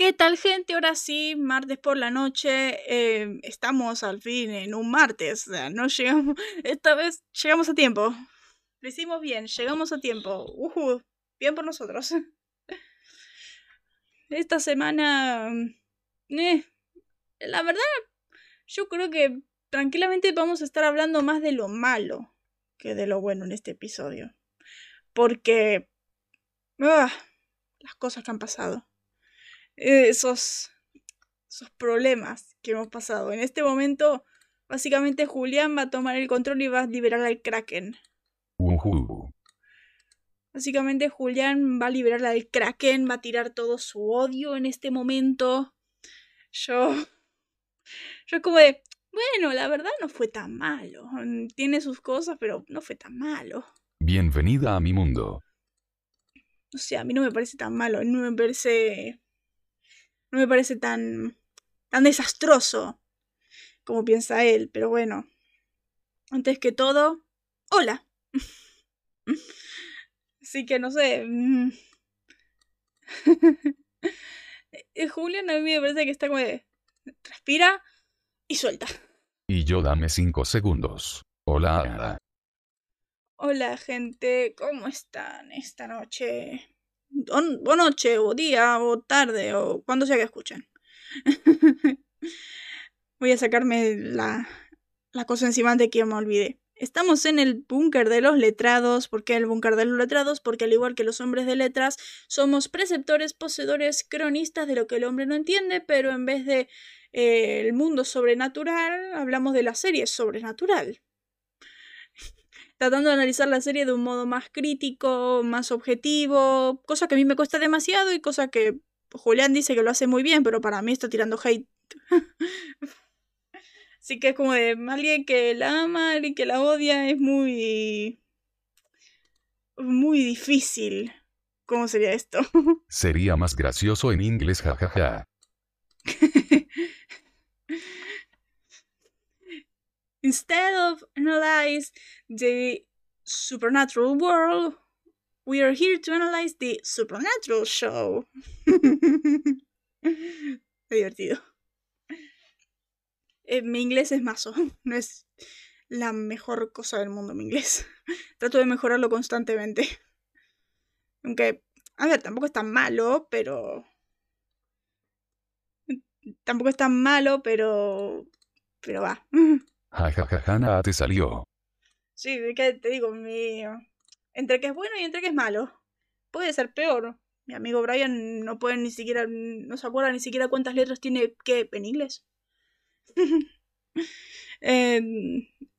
¿Qué tal gente? Ahora sí, martes por la noche. eh, estamos al fin en un martes. O sea, no llegamos. Esta vez llegamos a tiempo. Lo hicimos bien, llegamos a tiempo. Ujú, bien por nosotros. Esta semana. eh, la verdad, yo creo que tranquilamente vamos a estar hablando más de lo malo que de lo bueno en este episodio. Porque. ah, las cosas que han pasado esos, esos problemas que hemos pasado. En este momento, básicamente Julián va a tomar el control y va a liberar al Kraken. Básicamente Julián va a liberar al Kraken, va a tirar todo su odio en este momento. Yo... Yo es como de... Bueno, la verdad no fue tan malo. Tiene sus cosas, pero no fue tan malo. Bienvenida a mi mundo. O sea, a mí no me parece tan malo. No me parece... No me parece tan... tan desastroso como piensa él. Pero bueno. Antes que todo... Hola. Así que no sé. mm. Eh, Julián a mí me parece que está como de... Respira y suelta. Y yo dame 5 segundos. Hola. Hola gente, ¿cómo están esta noche? O, noche, o día, o tarde, o cuando sea que escuchen. Voy a sacarme la, la cosa encima de que me olvidé. Estamos en el búnker de los letrados. ¿Por qué el búnker de los letrados? Porque al igual que los hombres de letras, somos preceptores, poseedores, cronistas de lo que el hombre no entiende, pero en vez de eh, el mundo sobrenatural, hablamos de la serie sobrenatural tratando de analizar la serie de un modo más crítico, más objetivo, cosa que a mí me cuesta demasiado y cosa que Julián dice que lo hace muy bien, pero para mí está tirando hate. Así que es como de alguien que la ama, alguien que la odia, es muy... muy difícil. ¿Cómo sería esto? Sería más gracioso en inglés, jajaja. Instead of analyze the supernatural world, we are here to analyze the supernatural show. Divertido. Eh, mi inglés es mazo, no es la mejor cosa del mundo mi inglés. Trato de mejorarlo constantemente. Aunque, a ver, tampoco es tan malo, pero... Tampoco es tan malo, pero... Pero va. Jajajaja, nada te salió. Sí, que te digo, mi... entre que es bueno y entre que es malo. Puede ser peor. Mi amigo Brian no puede ni siquiera, no se acuerda ni siquiera cuántas letras tiene que en inglés. Eh,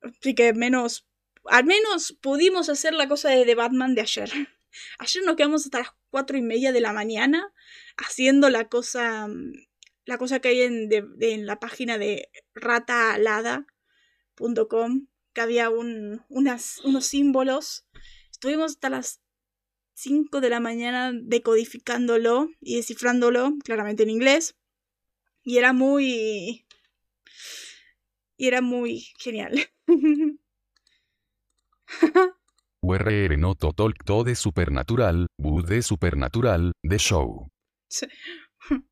así que menos, al menos pudimos hacer la cosa de, de Batman de ayer. Ayer nos quedamos hasta las cuatro y media de la mañana haciendo la cosa, la cosa que hay en, en la página de rataalada.com que había un, unas, unos símbolos. Estuvimos hasta las 5 de la mañana decodificándolo y descifrándolo, claramente en inglés. Y era muy... Y era muy genial. URR no total to de supernatural, bu de supernatural, de show.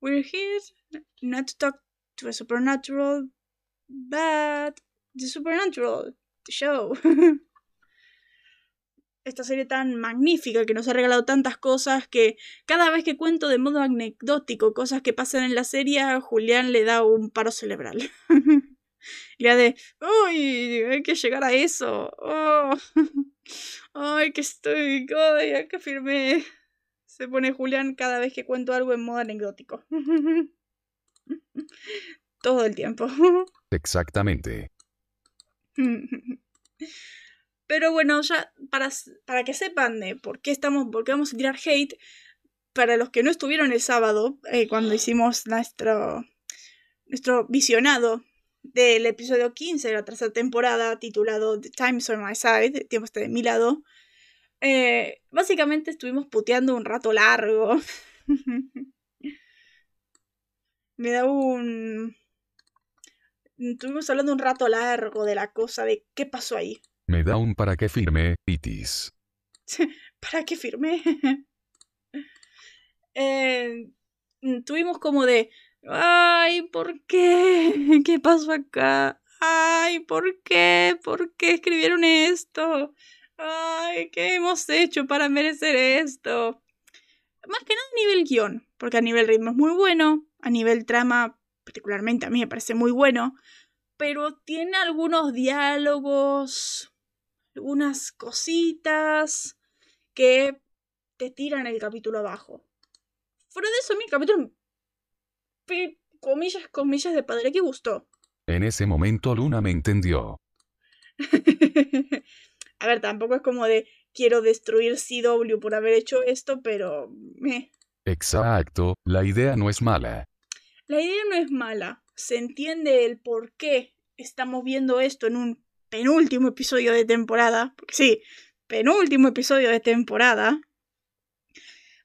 We're here not to talk to a supernatural, but the supernatural show. Esta serie tan magnífica que nos ha regalado tantas cosas que cada vez que cuento de modo anecdótico cosas que pasan en la serie, Julián le da un paro cerebral. La de, ¡Uy! Hay que llegar a eso. Oh, ¡Ay, que estoy! ¡Ay, que firmé! Se pone Julián cada vez que cuento algo en modo anecdótico. Todo el tiempo. Exactamente. Pero bueno, ya para, para que sepan de por qué estamos, por qué vamos a tirar hate, para los que no estuvieron el sábado, eh, cuando hicimos nuestro, nuestro visionado del episodio 15 de la tercera temporada, titulado The Time's on My Side, el tiempo está de mi lado, eh, básicamente estuvimos puteando un rato largo. Me da un... Estuvimos hablando un rato largo de la cosa, de qué pasó ahí. Me da un para que firme, itis. ¿Para qué firmé? Eh, tuvimos como de, ay, ¿por qué? ¿Qué pasó acá? Ay, ¿por qué? ¿Por qué escribieron esto? Ay, ¿qué hemos hecho para merecer esto? Más que nada a nivel guion, porque a nivel ritmo es muy bueno, a nivel trama, particularmente a mí me parece muy bueno, pero tiene algunos diálogos, algunas cositas que te tiran el capítulo abajo. Fuera de eso, mi capítulo, comillas, comillas de padre que gustó. En ese momento Luna me entendió. A ver, tampoco es como de quiero destruir CW por haber hecho esto, pero... Exacto, la idea no es mala. La idea no es mala. Se entiende el por qué estamos viendo esto en un penúltimo episodio de temporada. Porque sí, penúltimo episodio de temporada.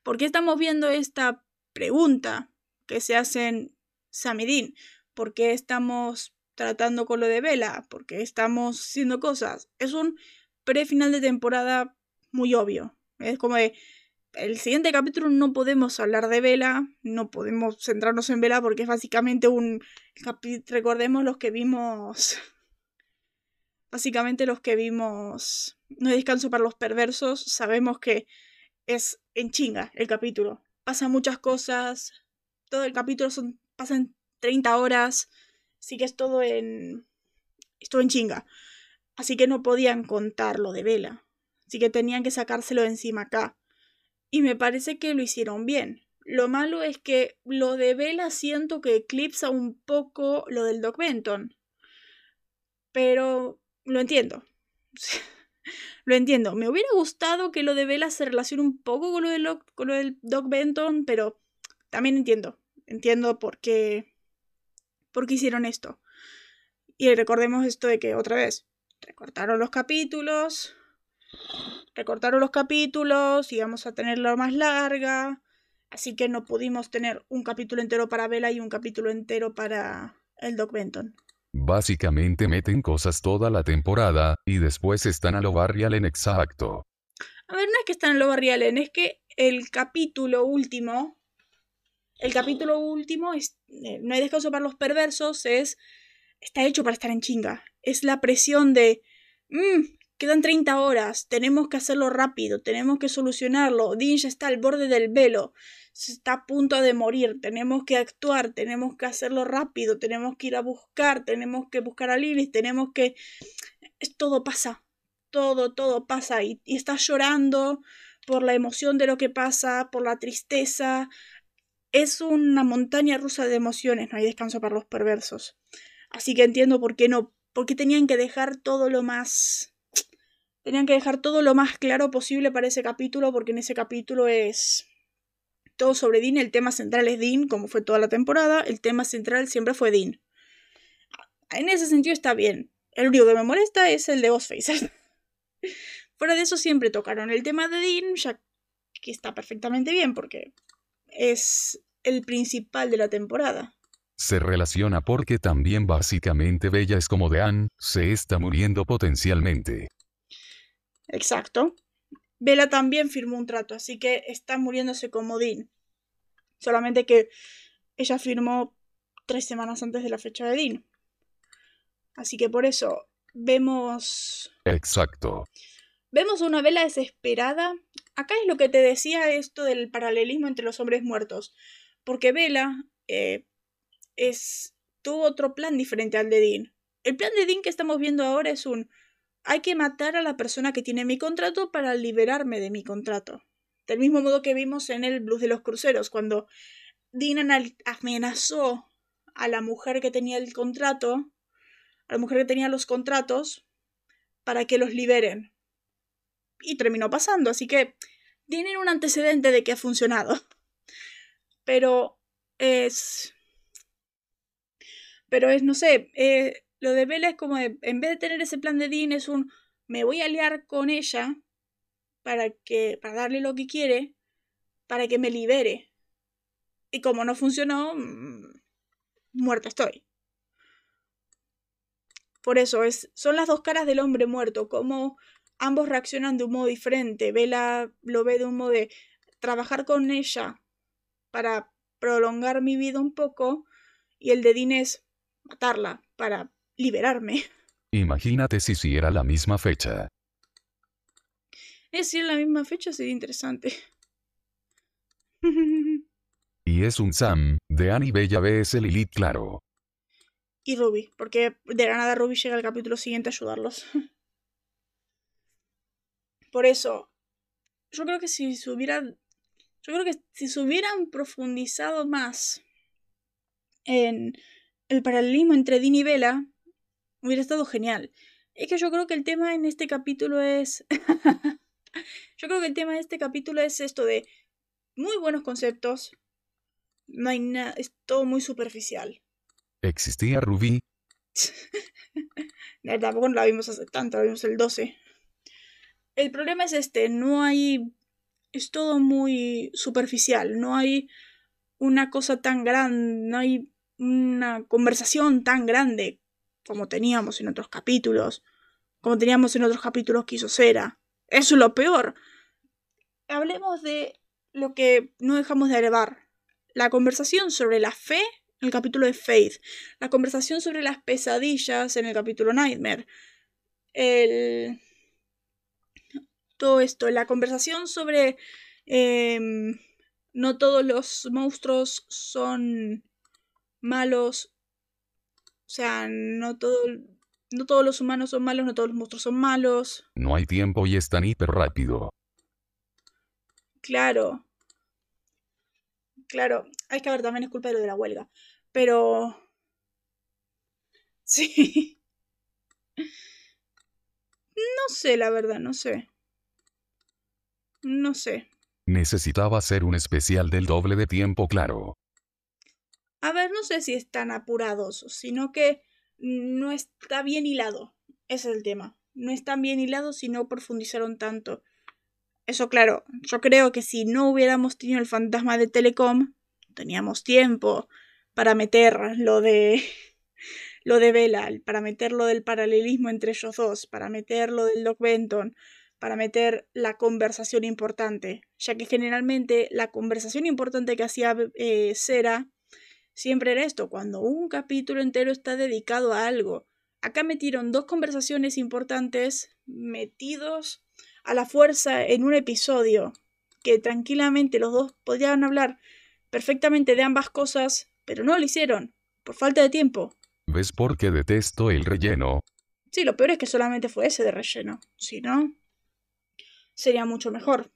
¿Por qué estamos viendo esta pregunta que se hacen Sam y Dean? ¿Por qué estamos tratando con lo de Vela? ¿Por qué estamos haciendo cosas? Es un pre-final de temporada muy obvio. Es como de, el siguiente capítulo no podemos hablar de Vela, no podemos centrarnos en Vela porque es básicamente un recordemos los que vimos básicamente los que vimos No hay descanso para los perversos, sabemos que es en chinga el capítulo. Pasan muchas cosas, todo el capítulo son pasan 30 horas, así que es todo en es en chinga. Así que no podían contar lo de Vela. Así que tenían que sacárselo de encima acá. Y me parece que lo hicieron bien. Lo malo es que lo de Vela siento que eclipsa un poco lo del Doc Benton. Pero lo entiendo. lo entiendo. Me hubiera gustado que lo de Vela se relacione un poco con lo, con lo del Doc Benton, pero también entiendo. Entiendo por qué, por qué hicieron esto. Y recordemos esto de que, otra vez, recortaron los capítulos, recortaron los capítulos, íbamos a tenerla más larga, así que no pudimos tener un capítulo entero para Vela y un capítulo entero para el Doc Benton. Básicamente meten cosas toda la temporada, y después están a lo Barry en exacto. A ver, no es que están a lo Barry es que el capítulo último, el capítulo último, es, eh, no hay descanso para los perversos, es, está hecho para estar en chinga es la presión de, mmm, quedan 30 horas, tenemos que hacerlo rápido, tenemos que solucionarlo, Dean ya está al borde del velo, se está a punto de morir, tenemos que actuar, tenemos que hacerlo rápido, tenemos que ir a buscar, tenemos que buscar a Lilith, tenemos que... Todo pasa, todo, todo pasa y, y estás llorando por la emoción de lo que pasa, por la tristeza. Es una montaña rusa de emociones, no hay descanso para los perversos. Así que entiendo por qué no porque tenían que dejar todo lo más tenían que dejar todo lo más claro posible para ese capítulo porque en ese capítulo es todo sobre Dean, el tema central es Dean, como fue toda la temporada, el tema central siempre fue Dean. En ese sentido está bien. El único que me molesta es el de Ghostface. Fuera de eso siempre tocaron el tema de Dean, ya que está perfectamente bien porque es el principal de la temporada se relaciona porque también básicamente Bella es como Dean, se está muriendo potencialmente. Exacto. Bella también firmó un trato, así que está muriéndose como Dean. Solamente que ella firmó tres semanas antes de la fecha de Dean. Así que por eso vemos... Exacto. Vemos una vela desesperada. Acá es lo que te decía esto del paralelismo entre los hombres muertos. Porque Vela eh, es, tuvo otro plan diferente al de Dean. El plan de Dean que estamos viendo ahora es un hay que matar a la persona que tiene mi contrato para liberarme de mi contrato. Del mismo modo que vimos en el Blues de los Cruceros, cuando Dean amenazó a la mujer que tenía el contrato, a la mujer que tenía los contratos, para que los liberen. Y terminó pasando, así que tienen un antecedente de que ha funcionado. Pero es pero es, no sé, eh, lo de Bella es como en vez de tener ese plan de Dean, es un, me voy a liar con ella para que, para darle lo que quiere, para que me libere. Y como no funcionó, mm, muerta estoy. Por eso es, son las dos caras del hombre muerto, como ambos reaccionan de un modo diferente. Vela lo ve de un modo de trabajar con ella para prolongar mi vida un poco y el de Dean es matarla para liberarme. Imagínate si si era la misma fecha. Es decir, la misma fecha sería interesante. Y es un Sam, de Annie Bella vs Lilith claro. y Ruby, porque de la nada Ruby llega al capítulo siguiente a ayudarlos. Por eso, yo creo que si se hubieran. Yo creo que si se hubieran profundizado más en el paralelismo entre Dean y Bella, hubiera estado genial. Es que yo creo que el tema en este capítulo es. yo creo que el tema de este capítulo es esto de muy buenos conceptos. No hay nada. Es todo muy superficial. ¿Existía Ruby? Eh, Tampoco la vimos hace tanto, la vimos el 12. El problema es este, no hay... Es todo muy superficial, no hay una cosa tan grande, no hay una conversación tan grande como teníamos en otros capítulos, como teníamos en otros capítulos que hizo Cera. Eso es lo peor. Hablemos de lo que no dejamos de elevar. La conversación sobre la fe en el capítulo de Faith. La conversación sobre las pesadillas en el capítulo Nightmare. El... Todo esto. La conversación sobre... em, no todos los monstruos son malos. O sea, no todo... No todos los humanos son malos, no todos los monstruos son malos. No hay tiempo y es tan hiper rápido. Claro. Claro. Hay que ver, también es culpa de lo de la huelga. Pero. Sí. No sé, la verdad, no sé. No sé. Necesitaba hacer un especial del doble de tiempo claro. A ver, no sé si están apurados, sino que no está bien hilado. Ese es el tema. No están bien hilados si no profundizaron tanto. Eso claro, yo creo que si no hubiéramos tenido el fantasma de Telecom, teníamos tiempo para meter lo de lo de Bella, para meter lo del paralelismo entre ellos dos, para meter lo del Doc Benton, para meter la conversación importante, ya que generalmente la conversación importante que hacía eh, Cera siempre era esto, cuando un capítulo entero está dedicado a algo. Acá metieron dos conversaciones importantes metidos a la fuerza en un episodio, que tranquilamente los dos podían hablar perfectamente de ambas cosas, pero no lo hicieron, por falta de tiempo. ¿Ves por qué detesto el relleno? Sí, lo peor es que solamente fue ese de relleno. Si no, sería mucho mejor.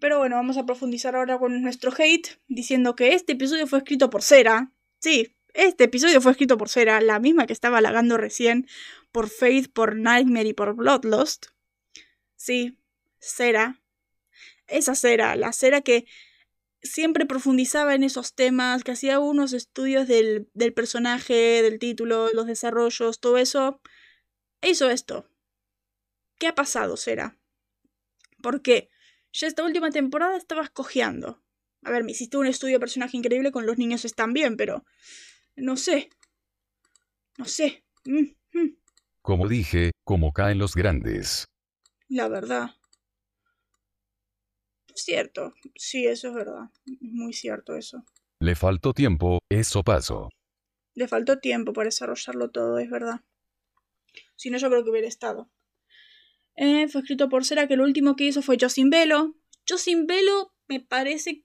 Pero bueno, vamos a profundizar ahora con nuestro hate, diciendo que este episodio fue escrito por Cera. Sí, este episodio fue escrito por Cera, la misma que estaba halagando recién por Faith, por Nightmare y por Bloodlust. Sí, Cera. Esa Cera, la Cera que siempre profundizaba en esos temas, que hacía unos estudios del, del personaje, del título, los desarrollos, todo eso. Hizo esto. ¿Qué ha pasado, Cera? ¿Por qué? Ya esta última temporada estabas cojeando. A ver, me hiciste un estudio de personaje increíble con los niños están bien, pero. No sé. No sé. Mm, mm. Como dije, como caen los grandes. La verdad. Cierto. Sí, eso es verdad. Muy cierto eso. Le faltó tiempo, eso pasó. Le faltó tiempo para desarrollarlo todo, es verdad. Si no, yo creo que hubiera estado. Eh, fue escrito por Cera, que lo último que hizo fue Josin Velo. Josin Velo me parece.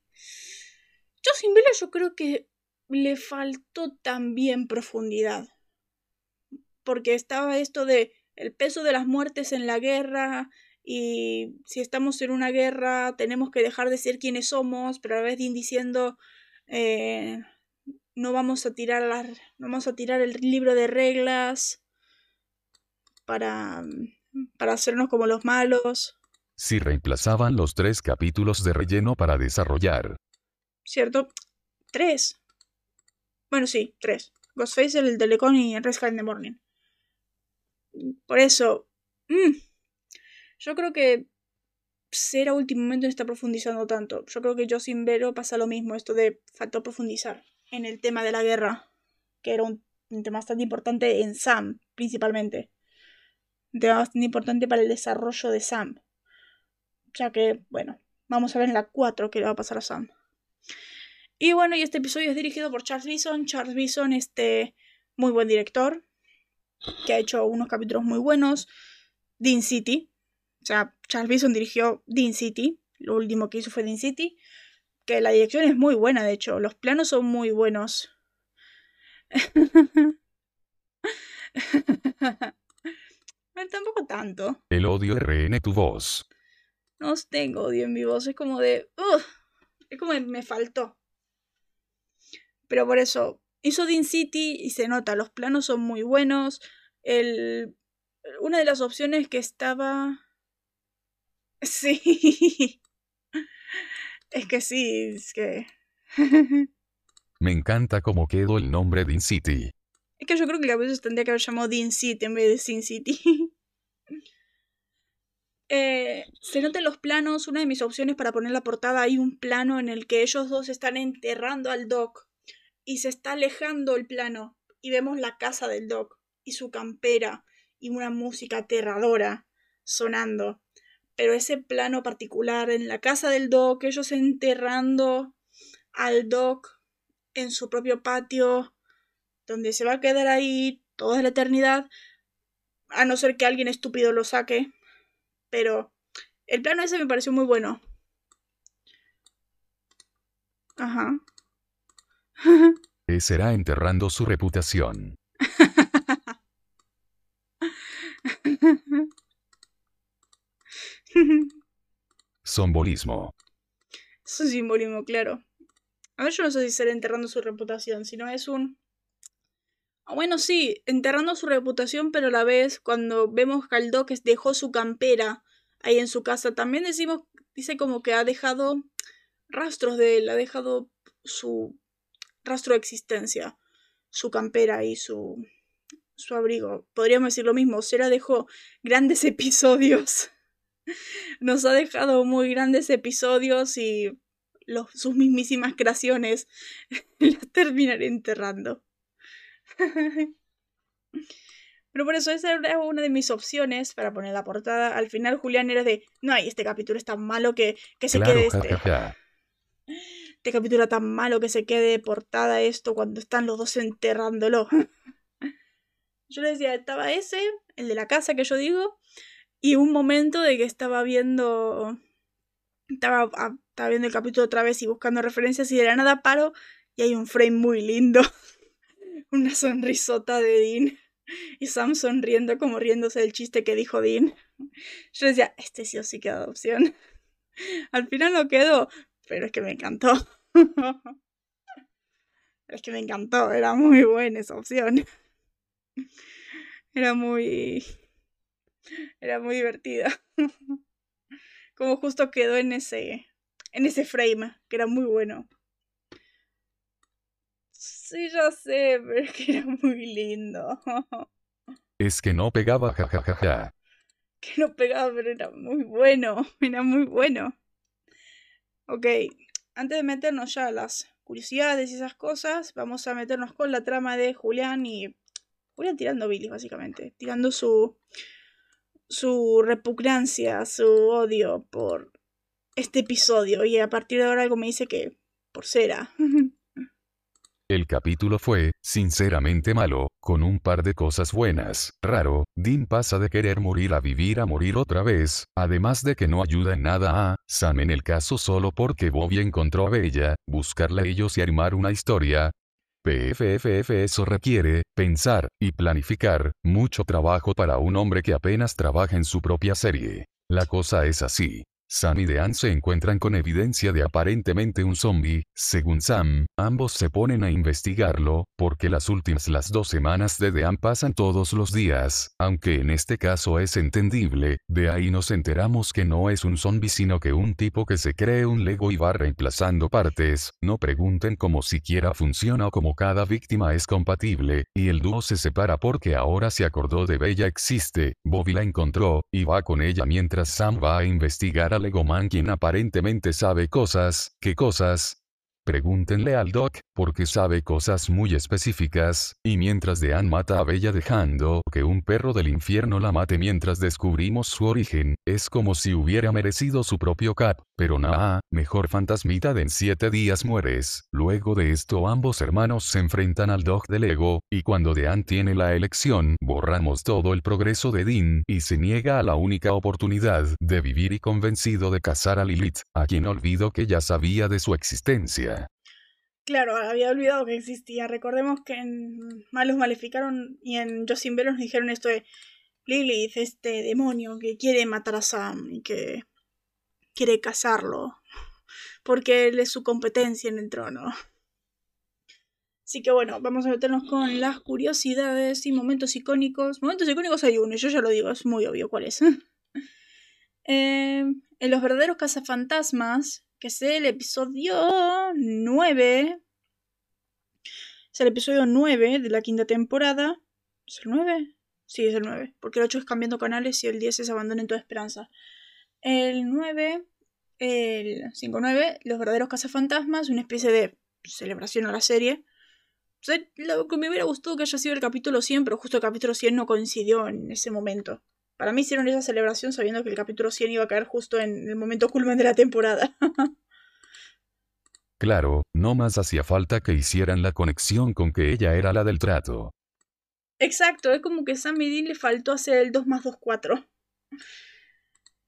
Josin Velo yo creo que le faltó también profundidad. Porque estaba esto de el peso de las muertes en la guerra y si estamos en una guerra tenemos que dejar de ser quienes somos, pero a la vez diciendo eh, no vamos a tirar las, no vamos a tirar el libro de reglas para para hacernos como los malos, Si reemplazaban los tres capítulos de relleno para desarrollar. ¿cierto? Tres. Bueno, sí, tres. Ghostface, el Telecon y Sky in the Morning. Por eso, mm, yo creo que Cera últimamente no está profundizando tanto. Yo creo que yo sin Vero pasa lo mismo, esto de faltó profundizar en el tema de la guerra, que era un, un tema bastante importante en Sam, principalmente. Un tema bastante importante para el desarrollo de Sam. Ya que, bueno, vamos a ver en la 4 qué le va a pasar a Sam. Y bueno, y este episodio es dirigido por Charles Bison. Charles Bison, este muy buen director, que ha hecho unos capítulos muy buenos. Dean City. O sea, Charles Bison dirigió Dean City. Lo último que hizo fue Dean City. Que la dirección es muy buena, de hecho. Los planos son muy buenos. tampoco tanto. El odio RN tu voz. No tengo odio en mi voz. Es como de. es como de, me faltó. Pero por eso. Hizo Dean City y se nota. Los planos son muy buenos. El, una de las opciones que estaba. Sí. Es que sí, es que. Me encanta cómo quedó el nombre Dean City. Es que yo creo que a veces tendría que haber llamado Dean City en vez de Sin City. eh, se notan los planos, una de mis opciones para poner la portada, hay un plano en el que ellos dos están enterrando al Doc y se está alejando el plano y vemos la casa del Doc y su campera y una música aterradora sonando. Pero ese plano particular en la casa del Doc, ellos enterrando al Doc en su propio patio, donde se va a quedar ahí toda la eternidad, a no ser que alguien estúpido lo saque. Pero el plano ese me pareció muy bueno. Ajá. será enterrando su reputación. Simbolismo. Es un simbolismo, claro. A ver, yo no sé si será enterrando su reputación, sino es un... Bueno, sí, enterrando su reputación, pero a la vez, cuando vemos que que dejó su campera ahí en su casa, también decimos, dice como que ha dejado rastros de él, ha dejado su rastro de existencia, su campera y su, su abrigo. Podríamos decir lo mismo, Sera dejó grandes episodios. Nos ha dejado muy grandes episodios y los, sus mismísimas creaciones las terminaré enterrando. Pero por eso esa era una de mis opciones para poner la portada. Al final Julián era de, no, este capítulo es tan malo que, que se quede este. Este capítulo tan malo que se quede portada esto cuando están los dos enterrándolo. yo le decía, estaba ese, el de la casa que yo digo, y un momento de que estaba viendo estaba, ah, estaba viendo el capítulo otra vez y buscando referencias y de la nada paro y hay un frame muy lindo. Una sonrisota de Dean. Y Sam sonriendo como riéndose del chiste que dijo Dean. Yo decía, este sí o sí queda opción. Al final no quedó, pero es que me encantó. es que me encantó, era muy buena esa opción. Era muy... Era muy divertida como justo quedó en ese, en ese frame, que era muy bueno. Sí, ya sé, pero es que era muy lindo. Es que no pegaba, jajajaja. Que no pegaba, pero era muy bueno, era muy bueno. Ok, antes de meternos ya a las curiosidades y esas cosas, vamos a meternos con la trama de Julián y Julián tirando bilis, básicamente, tirando su su repugnancia, su odio por este episodio y a partir de ahora algo me dice que por cera. El capítulo fue, sinceramente malo, con un par de cosas buenas. Raro, Dean pasa de querer morir a vivir a morir otra vez, además de que no ayuda en nada a Sam en el caso solo porque Bobby encontró a Bella, buscarla a ellos y armar una historia, PFFF eso requiere, pensar, y planificar, mucho trabajo para un hombre que apenas trabaja en su propia serie. La cosa es así. Sam y Dean se encuentran con evidencia de aparentemente un zombie, según Sam, ambos se ponen a investigarlo, porque las últimas las dos semanas de Dean pasan todos los días, aunque en este caso es entendible, de ahí nos enteramos que no es un zombie sino que un tipo que se cree un Lego y va reemplazando partes, no pregunten cómo siquiera funciona o cómo cada víctima es compatible, y el dúo se separa porque ahora se acordó de Bella existe, Bobby la encontró, y va con ella mientras Sam va a investigar a Legoman quien aparentemente sabe cosas, ¿qué cosas? Pregúntenle al Doc, porque sabe cosas muy específicas, y mientras Dean mata a Bella dejando que un perro del infierno la mate mientras descubrimos su origen, es como si hubiera merecido su propio cat, pero nada, mejor fantasmita de en siete días mueres. Luego de esto ambos hermanos se enfrentan al Doc del ego, y cuando Dean tiene la elección, borramos todo el progreso de Dean, y se niega a la única oportunidad de vivir y convencido de casar a Lilith, a quien olvido que ya sabía de su existencia. Claro, había olvidado que existía. Recordemos que en Malos Maleficaron y en Jocelyn Bell nos dijeron esto de Lilith, este demonio que quiere matar a Sam y que quiere casarlo. Porque él es su competencia en el trono. Así que bueno, vamos a meternos con las curiosidades y momentos icónicos. Momentos icónicos hay uno, yo ya lo digo, es muy obvio cuál es. Eh, en los verdaderos cazafantasmas, que es el episodio 9. Es el episodio 9 de la quinta temporada. ¿Es el 9? Sí, es el 9. Porque el 8 es cambiando canales y el 10 es abandonen toda esperanza. El 9, el 5-9, Los verdaderos cazafantasmas, una especie de celebración a la serie. O sea, lo que me hubiera gustado que haya sido el capítulo 100, pero justo el capítulo 100 no coincidió en ese momento. Para mí hicieron esa celebración sabiendo que el capítulo 100 iba a caer justo en el momento culmen de la temporada. claro, no más hacía falta que hicieran la conexión con que ella era la del trato. Exacto, es como que Sam Dean le faltó hacer el 2 más 2, 4.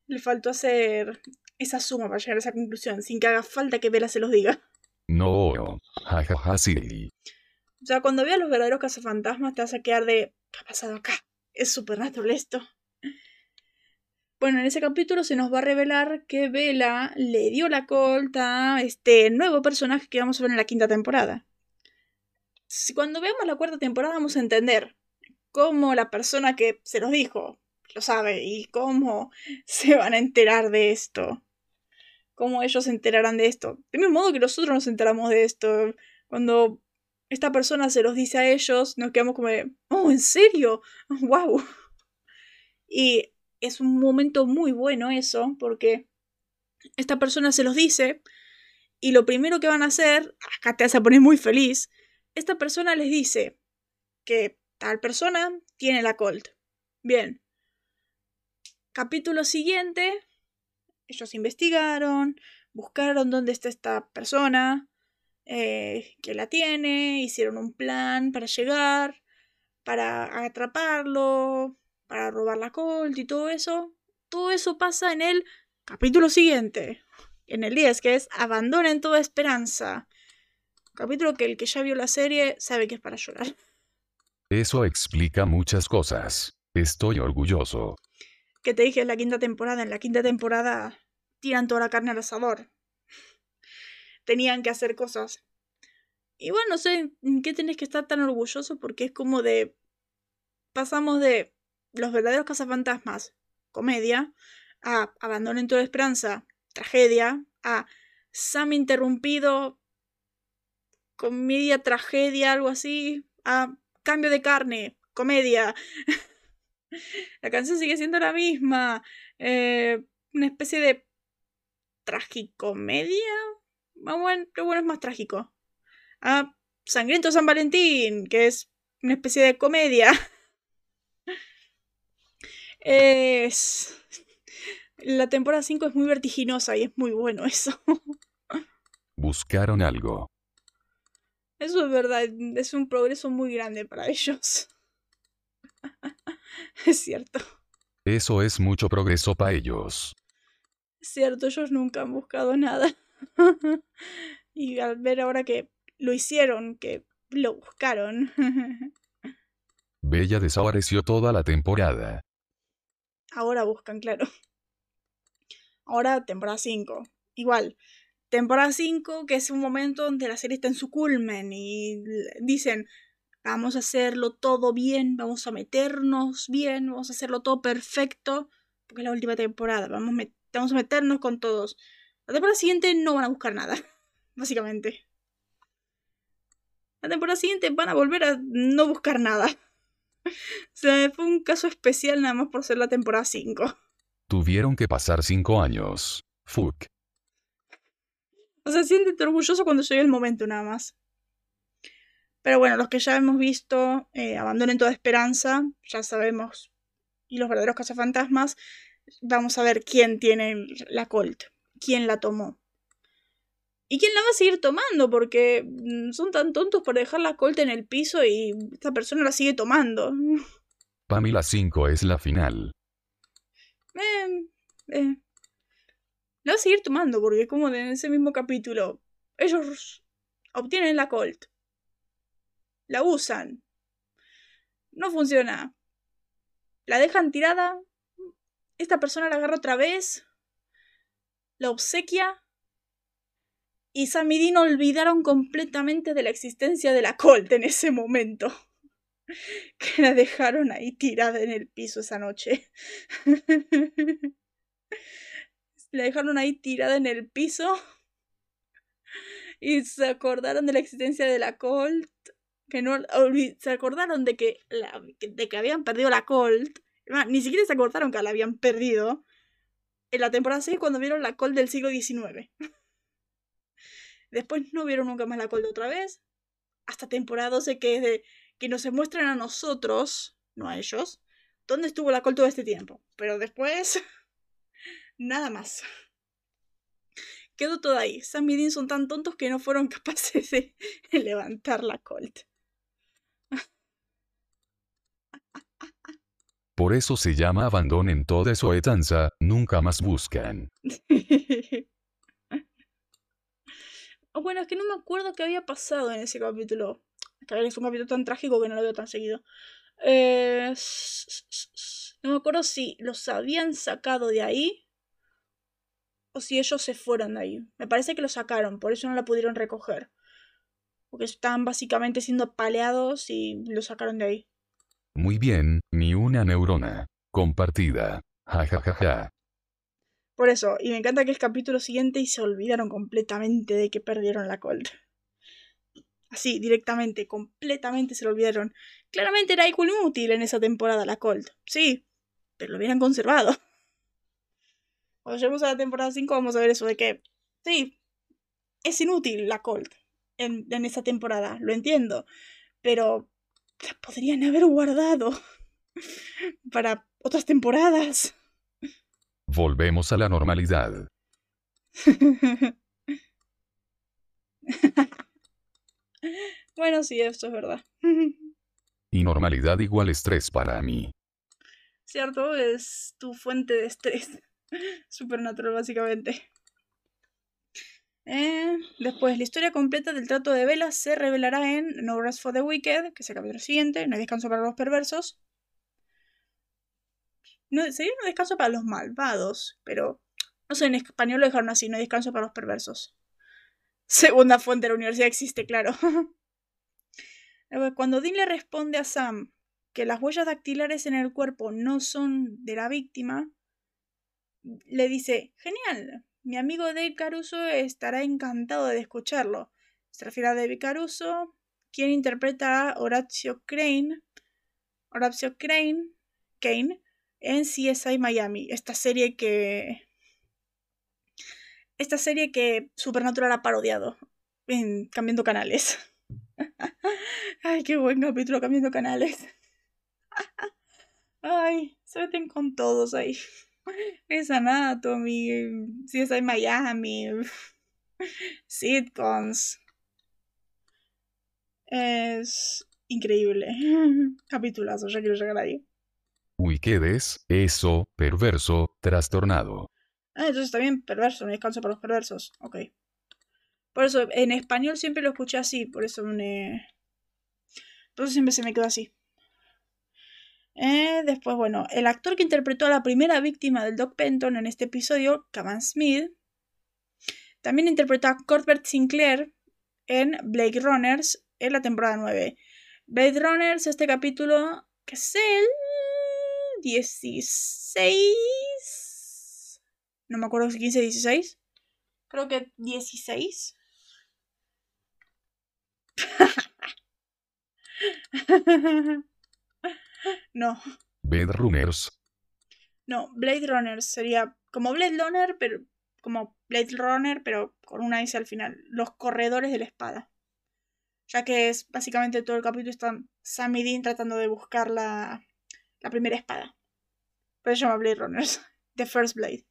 Le faltó hacer esa suma para llegar a esa conclusión, sin que haga falta que Vela se los diga. No, jajaja, sí. O sea, cuando veas los verdaderos cazafantasmas te vas a quedar de... ¿Qué ha pasado acá? Es súper natural esto. Bueno, en ese capítulo se nos va a revelar que Vela le dio la colta a este nuevo personaje que vamos a ver en la quinta temporada. Cuando veamos la cuarta temporada vamos a entender cómo la persona que se los dijo lo sabe y cómo se van a enterar de esto. Cómo ellos se enterarán de esto. De mismo modo que nosotros nos enteramos de esto. Cuando esta persona se los dice a ellos, nos quedamos como de, oh, ¿en serio? ¡Wow! Y es un momento muy bueno eso, porque esta persona se los dice y lo primero que van a hacer, acá te vas a poner muy feliz, esta persona les dice que tal persona tiene la Colt. Bien. Capítulo siguiente, ellos investigaron, buscaron dónde está esta persona, eh, que la tiene, hicieron un plan para llegar, para atraparlo, para robar la Colt y todo eso. Todo eso pasa en el capítulo siguiente, en el 10, que es Abandonen toda esperanza. Capítulo que el que ya vio la serie sabe que es para llorar. Eso explica muchas cosas. Estoy orgulloso. Que te dije en la quinta temporada. En la quinta temporada tiran toda la carne al asador. Tenían que hacer cosas. Y bueno, no sé en qué tenés que estar tan orgulloso porque es como de... Pasamos de los verdaderos cazafantasmas, comedia, a Abandonen toda esperanza, tragedia, a Sam interrumpido, comedia, tragedia, algo así, a Cambio de carne, comedia. la canción sigue siendo la misma. Eh, una especie de tragicomedia. Ah, bueno, pero bueno, es más trágico. A Sangriento San Valentín, que es una especie de comedia. Es. La temporada 5 es muy vertiginosa y es muy bueno eso. Buscaron algo. Eso es verdad, es un progreso muy grande para ellos. es cierto. Eso es mucho progreso para ellos. Es cierto, ellos nunca han buscado nada. y al ver ahora que lo hicieron, que lo buscaron. Bella desapareció toda la temporada. Ahora buscan, claro. Ahora temporada 5. Igual, temporada 5, que es un momento donde la serie está en su culmen y dicen, vamos a hacerlo todo bien, vamos a meternos bien, vamos a hacerlo todo perfecto, porque es la última temporada, vamos, vamos a meternos con todos. La temporada siguiente no van a buscar nada, básicamente. La temporada siguiente van a volver a no buscar nada. O sea, fue un caso especial nada más por ser la temporada 5. Tuvieron que pasar 5 años. Fuck. O sea, siéntete orgulloso cuando llegue el momento nada más. Pero bueno, los que ya hemos visto, eh, abandonen toda esperanza, ya sabemos. Y los verdaderos cazafantasmas, vamos a ver quién tiene la Colt, quién la tomó. ¿Y quién la va a seguir tomando? Porque mm, son tan tontos por dejar la Colt en el piso y esta persona la sigue tomando. Pamela 5 es la final. Eh, eh. La va a seguir tomando porque como en ese mismo capítulo ellos obtienen la Colt. La usan. No funciona. La dejan tirada. Esta persona la agarra otra vez. La obsequia. Y Sam y Dean olvidaron completamente de la existencia de la Colt en ese momento. Que la dejaron ahí tirada en el piso esa noche. la dejaron ahí tirada en el piso. Y se acordaron de la existencia de la Colt. Que no se acordaron de que, de que habían perdido la Colt. Ni siquiera se acordaron que la habían perdido. En la temporada 6 cuando vieron la Colt del siglo XIX. Después no vieron nunca más la Colt otra vez. Hasta temporada 12 que es de que nos muestren a nosotros, no a ellos, dónde estuvo la Colt todo este tiempo. Pero después Nada más. Quedó todo ahí. Sam y Dean son tan tontos que no fueron capaces de levantar la Colt. Por eso se llama abandonen toda su etanza, nunca más buscan. bueno, es que no me acuerdo qué había pasado en ese capítulo. Es un capítulo tan trágico que no lo veo tan seguido. Eh, no me acuerdo si los habían sacado de ahí o si ellos se fueron de ahí. Me parece que lo sacaron, por eso no la pudieron recoger. Porque están básicamente siendo paleados y lo sacaron de ahí. Muy bien, ni una neurona. Compartida. Ja ja ja ja. Por eso, y me encanta que el capítulo siguiente y se olvidaron completamente de que perdieron la Colt. Así, directamente, completamente se lo olvidaron. Claramente era inútil en esa temporada la Colt. Sí, pero lo hubieran conservado. Cuando lleguemos a la temporada 5 vamos a ver eso de que, sí, es inútil la Colt en, en esa temporada, lo entiendo, pero la podrían haber guardado para otras temporadas. Volvemos a la normalidad. bueno, sí, eso es verdad. y normalidad igual estrés para mí. ¿Cierto? Es tu fuente de estrés. Supernatural, básicamente. Eh, después, la historia completa del trato de Vela se revelará en No Rest for the Wicked, que es el capítulo siguiente. No hay descanso para los perversos. No, sería no descanso para los malvados, pero no sé, en español lo dejaron así, no hay descanso para los perversos. Segunda fuente de la universidad existe, claro. Cuando Dean le responde a Sam que las huellas dactilares en el cuerpo no son de la víctima, le dice, genial, mi amigo Dave Caruso estará encantado de escucharlo. Se refiere a David Caruso, quien interpreta a Horacio Crane, Horacio Crane, Kane, en CSI Miami, esta serie que... Esta serie que Supernatural ha parodiado en Cambiando Canales. Ay, qué buen capítulo Cambiando Canales. Ay, se meten con todos ahí. Es Anatomy, CSI Miami, sitcoms. Es increíble. Capitulazo, ya quiero llegar ahí. Uy, ¿qué des? Eso, perverso, trastornado. Ah, entonces está bien, perverso, no descanso para los perversos. Ok. Por eso, en español siempre lo escuché así, por eso me... Por eso siempre se me quedó así. Eh, después, bueno, el actor que interpretó a la primera víctima del Doc Penton en este episodio, Cavan Smith, también interpretó a Corbett Sinclair en Blade Runners en la temporada 9. Blade Runners, este capítulo, que es el 16. No me acuerdo si 15, 16. Creo que 16. No. Blade Runners. No, Blade Runner sería como Blade Runner, pero como Blade Runner, pero con una S al final. Los corredores de la espada. Ya que es básicamente todo el capítulo están Sam y Dean tratando de buscar la, la primera espada. Por eso se llama Blade Runners. The First Blade.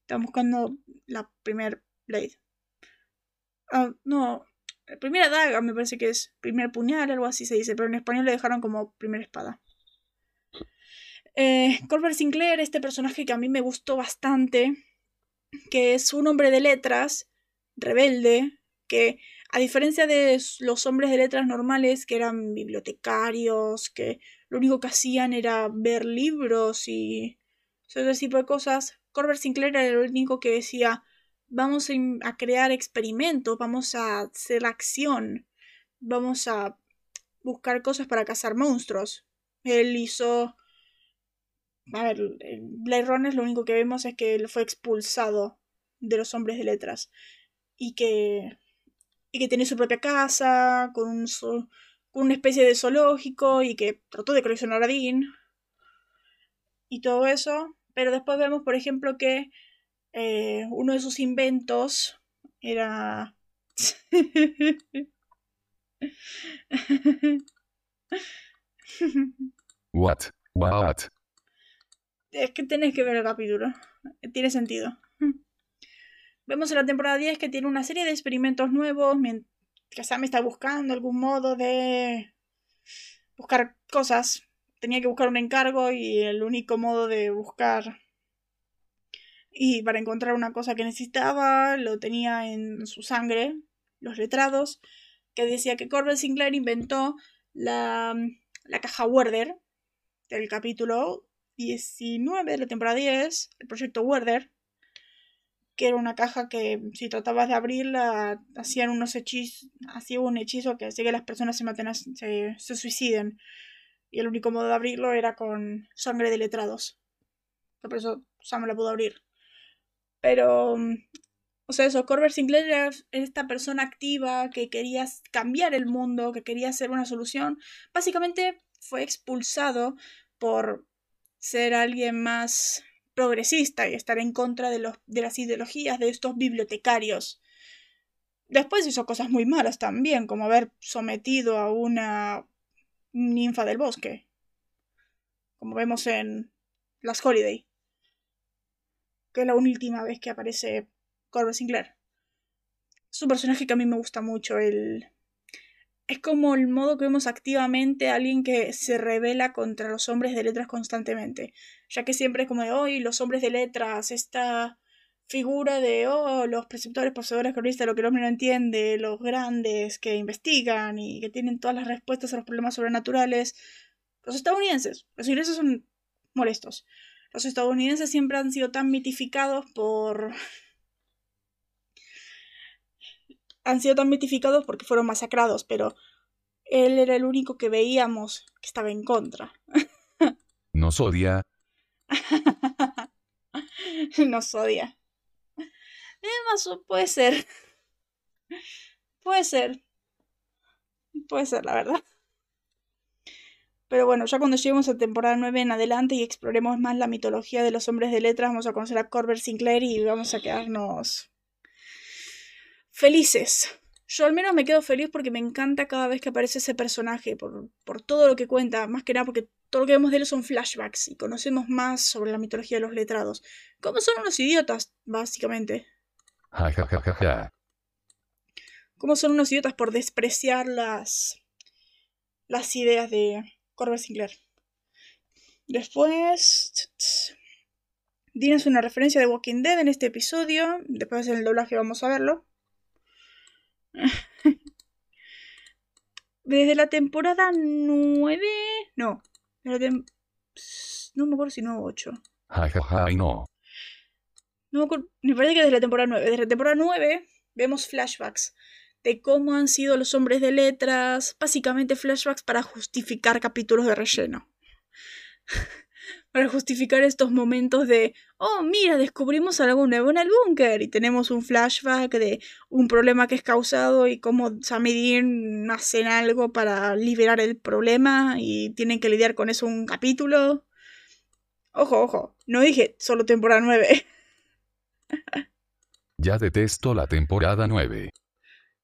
Están buscando la primer Blade. Ah, no, primera daga me parece que es primer puñal, algo así se dice, pero en español le dejaron como primera espada. Eh, Colbert Sinclair, este personaje que a mí me gustó bastante, que es un hombre de letras, rebelde, que a diferencia de los hombres de letras normales, que eran bibliotecarios, que lo único que hacían era ver libros y ese tipo de cosas, Colbert Sinclair era el único que decía, vamos a crear experimentos, vamos a hacer acción, vamos a buscar cosas para cazar monstruos. Él hizo... A ver, Blade Runner lo único que vemos es que él fue expulsado de los hombres de letras y que y que tiene su propia casa con, un, con una especie de zoológico y que trató de coleccionar a Dean y todo eso pero después vemos por ejemplo que eh, uno de sus inventos era... What? What? Es que tenés que ver el capítulo. Tiene sentido. Vemos en la temporada 10 que tiene una serie de experimentos nuevos. Sam está buscando algún modo de buscar cosas. Tenía que buscar un encargo y el único modo de buscar y para encontrar una cosa que necesitaba lo tenía en su sangre, los letrados, que decía que Corbett Sinclair inventó la, la caja Werder del capítulo 19 de la temporada 10, el proyecto Werder, que era una caja que si tratabas de abrirla hacían unos hechizos, hacía un hechizo que hacía que las personas se maten, se, se suiciden. Y el único modo de abrirlo era con sangre de letrados. Por eso Sam la pudo abrir. Pero, mm, o sea, eso, Corbett Sinclair esta persona activa que quería cambiar el mundo, que quería hacer una solución. Básicamente fue expulsado por ser alguien más progresista y estar en contra de, los, de las ideologías de estos bibliotecarios. Después hizo cosas muy malas también, como haber sometido a una ninfa del bosque, como vemos en Las Holiday que es la última vez que aparece Corbett Sinclair. Es un personaje que a mí me gusta mucho. El... Es como el modo que vemos activamente a alguien que se revela contra los hombres de letras constantemente. Ya que siempre es como de hoy, los hombres de letras, esta figura de oh, los preceptores, poseedores, cronistas, lo que el hombre no entiende, los grandes que investigan y que tienen todas las respuestas a los problemas sobrenaturales. Los estadounidenses. Los ingleses son molestos los estadounidenses siempre han sido tan mitificados por... han sido tan mitificados porque fueron masacrados, pero él era el único que veíamos que estaba en contra. Nos odia. Nos odia. Además, puede ser. Puede ser. Puede ser, la verdad. Pero bueno, ya cuando lleguemos a temporada 9 en adelante y exploremos más la mitología de los hombres de letras, vamos a conocer a Corbett Sinclair y vamos a quedarnos felices. Yo al menos me quedo feliz porque me encanta cada vez que aparece ese personaje, por, por todo lo que cuenta, más que nada porque todo lo que vemos de él son flashbacks y conocemos más sobre la mitología de los letrados. Como son unos idiotas, básicamente. Como son unos idiotas por despreciar las, las ideas de, Corbett Sinclair. Después. Tienes una referencia de Walking Dead en este episodio. Después en el doblaje vamos a verlo. Desde la temporada 9. No. No me acuerdo si no 8. no. No me, acuerdo, me parece que desde la temporada 9. Desde la temporada 9 vemos flashbacks de cómo han sido los hombres de letras, básicamente flashbacks para justificar capítulos de relleno. para justificar estos momentos de, oh, mira, descubrimos algo nuevo en el búnker y tenemos un flashback de un problema que es causado y cómo Sam y Dean hacen algo para liberar el problema y tienen que lidiar con eso un capítulo. Ojo, ojo, no dije solo temporada 9. Ya detesto la temporada 9.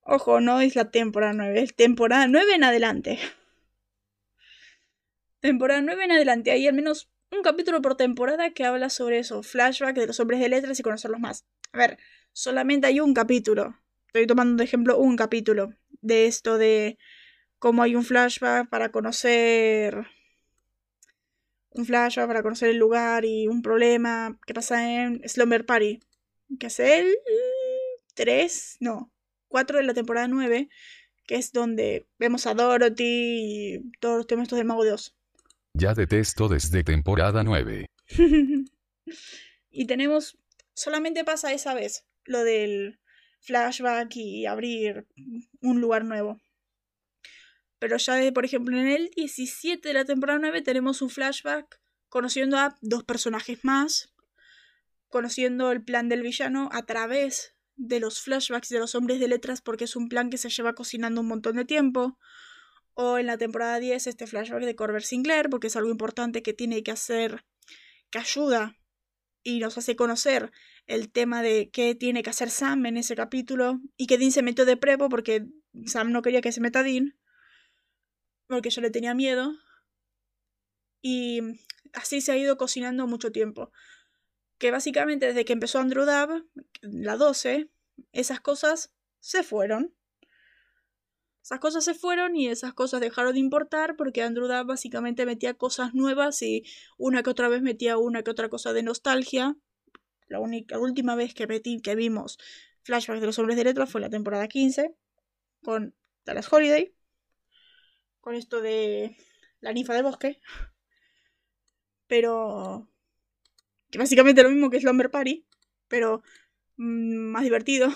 Ojo, no es la temporada 9, es temporada 9 en adelante. Temporada 9 en adelante, hay al menos un capítulo por temporada que habla sobre eso, flashback de los hombres de letras y conocerlos más. A ver, solamente hay un capítulo. Estoy tomando de ejemplo un capítulo de esto de cómo hay un flashback para conocer un flashback para conocer el lugar y un problema que pasa en Slumber Party, que es el 3, no, 4 de la temporada 9, que es donde vemos a Dorothy y todos los temas estos del Mago de. Ya detesto desde temporada 9. y tenemos, solamente pasa esa vez, lo del flashback y abrir un lugar nuevo. Pero ya, por ejemplo, en el 17 de la temporada 9 tenemos un flashback conociendo a dos personajes más, conociendo el plan del villano a través de los flashbacks de los hombres de letras porque es un plan que se lleva cocinando un montón de tiempo. O en la temporada 10 este flashback de Corber Sinclair porque es algo importante que tiene que hacer, que ayuda y nos hace conocer el tema de qué tiene que hacer Sam en ese capítulo y que Dean se metió de prepo porque Sam no quería que se meta Dean porque yo le tenía miedo. Y así se ha ido cocinando mucho tiempo. Que básicamente desde que empezó Andrew Dab, la 12, esas cosas se fueron. Esas cosas se fueron y esas cosas dejaron de importar porque Andrew Dab básicamente metía cosas nuevas y una que otra vez metía una que otra cosa de nostalgia. La única última vez que metí, que vimos flashbacks de los hombres de letra fue la temporada 15 con Dallas Holiday con esto de la ninfa del bosque. Pero. Que básicamente lo mismo que Slumber Party, pero mm, más divertido.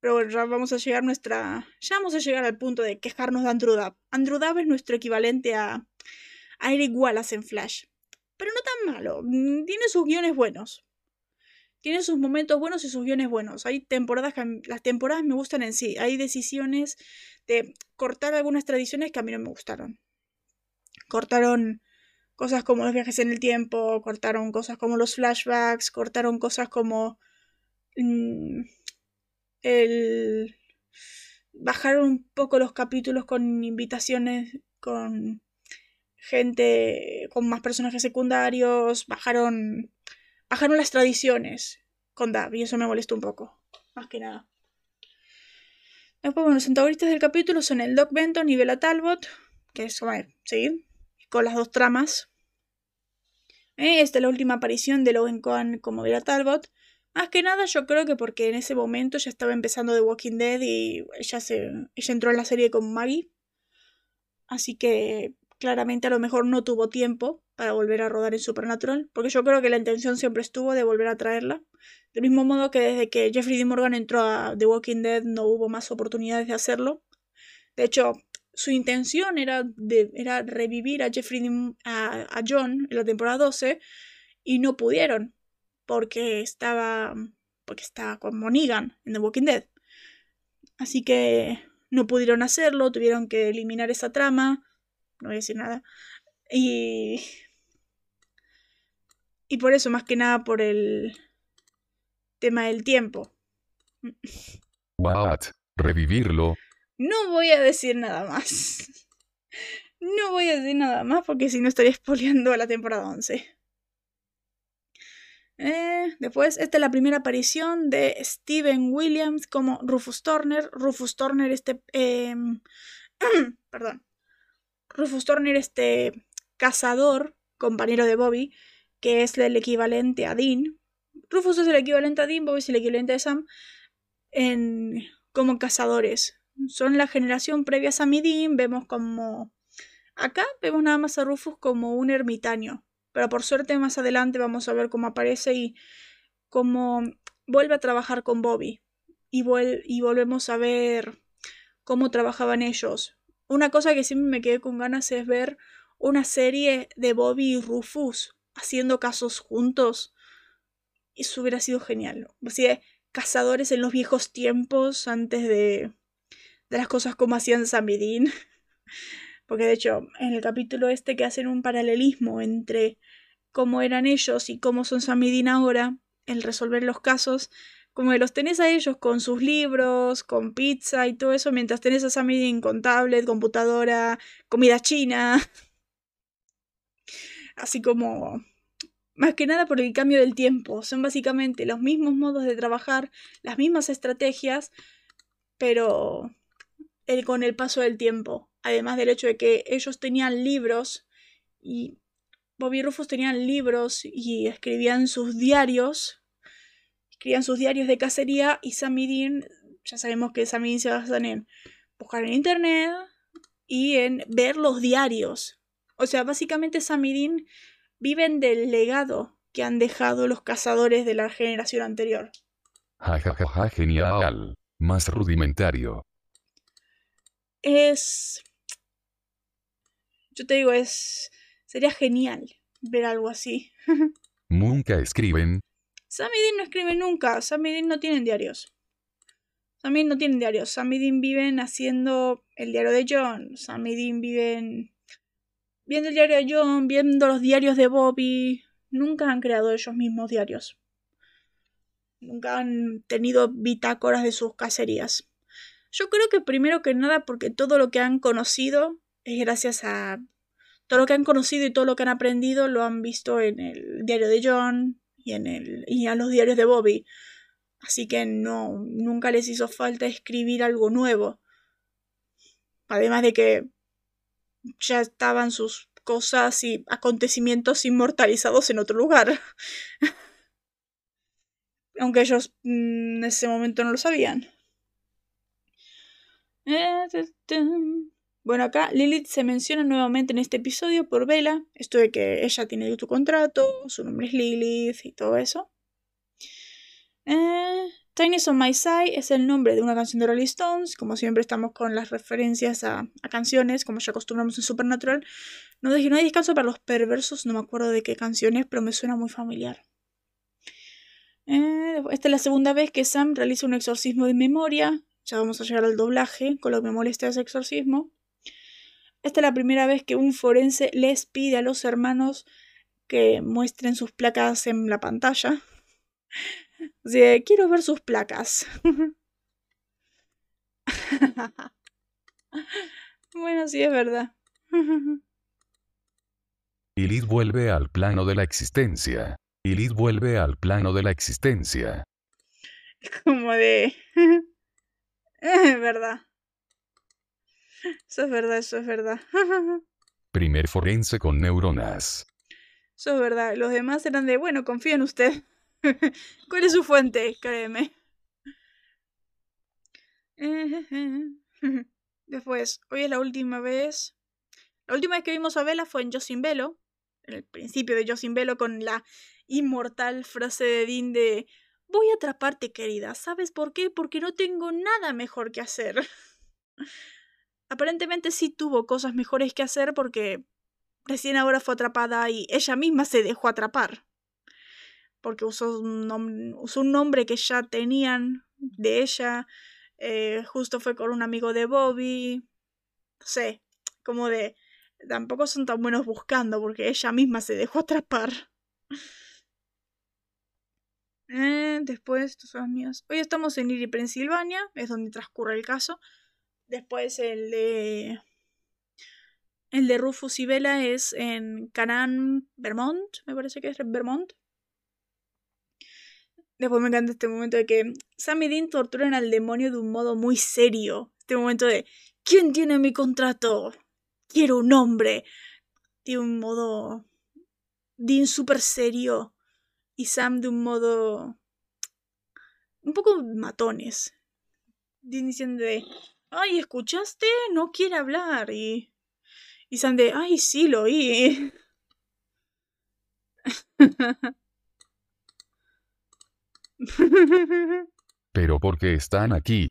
Pero ya vamos a llegar nuestra. Ya vamos a llegar al punto de quejarnos de Andrew Dabb. Andrew es nuestro equivalente a, a Eric Wallace en Flash. Pero no tan malo. Mm, tiene sus guiones buenos tiene sus momentos buenos y sus guiones buenos. Hay temporadas que las temporadas me gustan en sí. Hay decisiones de cortar algunas tradiciones que a mí no me gustaron. Cortaron cosas como los viajes en el tiempo, cortaron cosas como los flashbacks, cortaron cosas como mm, el bajaron un poco los capítulos con invitaciones con gente con más personajes secundarios, bajaron bajaron las tradiciones con Dab y eso me molestó un poco, más que nada. Después, bueno, los antagonistas del capítulo son el Doc Benton y Bella Talbot, que es, sí, con las dos tramas. Eh, esta es la última aparición de Logan Cohen como Bella Talbot. Más que nada yo creo que porque en ese momento ya estaba empezando The Walking Dead y ella, se, ella entró en la serie con Maggie. Así que claramente a lo mejor no tuvo tiempo para volver a rodar en Supernatural, porque yo creo que la intención siempre estuvo de volver a traerla. Del mismo modo que desde que Jeffrey D. Morgan entró a The Walking Dead no hubo más oportunidades de hacerlo. De hecho, su intención era, de, era revivir a Jeffrey a, a John en la temporada 12 y no pudieron porque estaba porque estaba con Monigan en The Walking Dead. Así que no pudieron hacerlo, tuvieron que eliminar esa trama no voy a decir nada. Y. Y por eso, más que nada, por el tema del tiempo. What? ¿Revivirlo? No voy a decir nada más. No voy a decir nada más porque si no estaría expoliando a la temporada 11. Eh, después, esta es la primera aparición de Steven Williams como Rufus Turner. Rufus Turner, este. Em, perdón. Rufus Turner, este cazador, compañero de Bobby, que es el equivalente a Dean. Rufus es el equivalente a Dean, Bobby es el equivalente a Sam como cazadores. Son la generación previa a Sam y Dean. Vemos como... Acá vemos nada más a Rufus como un ermitaño. Pero por suerte más adelante vamos a ver cómo aparece y cómo vuelve a trabajar con Bobby. Y, y volvemos a ver cómo trabajaban ellos una cosa que siempre me quedé con ganas es ver una serie de Bobby y Rufus haciendo casos juntos. Eso hubiera sido genial. Así de cazadores en los viejos tiempos, antes de, de las cosas como hacían Sam y Porque de hecho, en el capítulo este que hacen un paralelismo entre cómo eran ellos y cómo son Sam y Dean ahora, el resolver los casos, como que los tenés a ellos con sus libros, con pizza y todo eso, mientras tenés a Sam y Dean con tablet, computadora, comida china. Así como más que nada por el cambio del tiempo. Son básicamente los mismos modos de trabajar, las mismas estrategias, pero el, con el paso del tiempo. Además del hecho de que ellos tenían libros y Bobby y Rufus tenían libros y escribían sus diarios. Escribían sus diarios de cacería y Sam y Dean, ya sabemos que Sam y Dean se basan en buscar en internet y en ver los diarios. O sea, básicamente Sam y Dean viven del legado que han dejado los cazadores de la generación anterior. Ja, ja, ja, ja, genial. Más rudimentario. Es... Yo te digo, es... Sería genial ver algo así. Nunca escriben. Sam y Dean no escriben nunca. Sam y Dean no tienen diarios. Sam y Dean no tienen diarios. Sam y Dean viven haciendo el diario de John. Sam y Dean viven viendo el diario de John, viendo los diarios de Bobby. Nunca han creado ellos mismos diarios. Nunca han tenido bitácoras de sus cacerías. Yo creo que primero que nada porque todo lo que han conocido es gracias a... Todo lo que han conocido y todo lo que han aprendido lo han visto en el diario de John y en el y a los diarios de Bobby. Así que no nunca les hizo falta escribir algo nuevo. Además de que ya estaban sus cosas y acontecimientos inmortalizados en otro lugar. Aunque ellos mm, en ese momento no lo sabían. Bueno, acá Lilith se menciona nuevamente en este episodio por Vela. Esto de que ella tiene su contrato, su nombre es Lilith y todo eso. Eh, on My Side es el nombre de una canción de Rolling Stones. Como siempre estamos con las referencias a, canciones, como ya acostumbramos en Supernatural. No, dije, no hay descanso para los perversos, no me acuerdo de qué canciones, pero me suena muy familiar. Eh, esta es la segunda vez que Sam realiza un exorcismo de memoria. Ya vamos a llegar al doblaje, con lo que me molesta ese exorcismo. Esta es la primera vez que un forense les pide a los hermanos que muestren sus placas en la pantalla. Sí, quiero ver sus placas. bueno, sí, es verdad. Lilith vuelve al plano de la existencia. Lilith vuelve al plano de la existencia. Como de... es verdad. Eso es verdad, eso es verdad. Primer forense con neuronas. Eso es verdad. Los demás eran de, bueno, confío en usted. ¿Cuál es su fuente? Créeme. Después, hoy es la última vez. La última vez que vimos a Vela fue en Yo sin Velo. En el principio de Yo sin Velo, con la inmortal frase de Dean de Voy a atraparte, querida. ¿Sabes por qué? Porque no tengo nada mejor que hacer. Aparentemente sí tuvo cosas mejores que hacer porque recién ahora fue atrapada y ella misma se dejó atrapar porque usó un, nombre, que ya tenían de ella. Eh, justo fue con un amigo de Bobby. No sé, como de... Tampoco son tan buenos buscando porque ella misma se dejó atrapar. Eh, después, estos son míos. Hoy estamos en Erie, Pensilvania, es donde transcurre el caso. Después el de. El de Rufus y Bella es en Canaan, Vermont, me parece que es Vermont. Después me encanta este momento de que Sam y Dean torturan al demonio de un modo muy serio. Este momento de ¿Quién tiene mi contrato? Quiero un hombre. De un modo. Dean súper serio. Y Sam de un modo. un poco matones. Dean diciendo de. Ay, ¿escuchaste? No quiere hablar. Y. Y Sam de. Ay, sí, lo oí. Pero ¿por qué están aquí?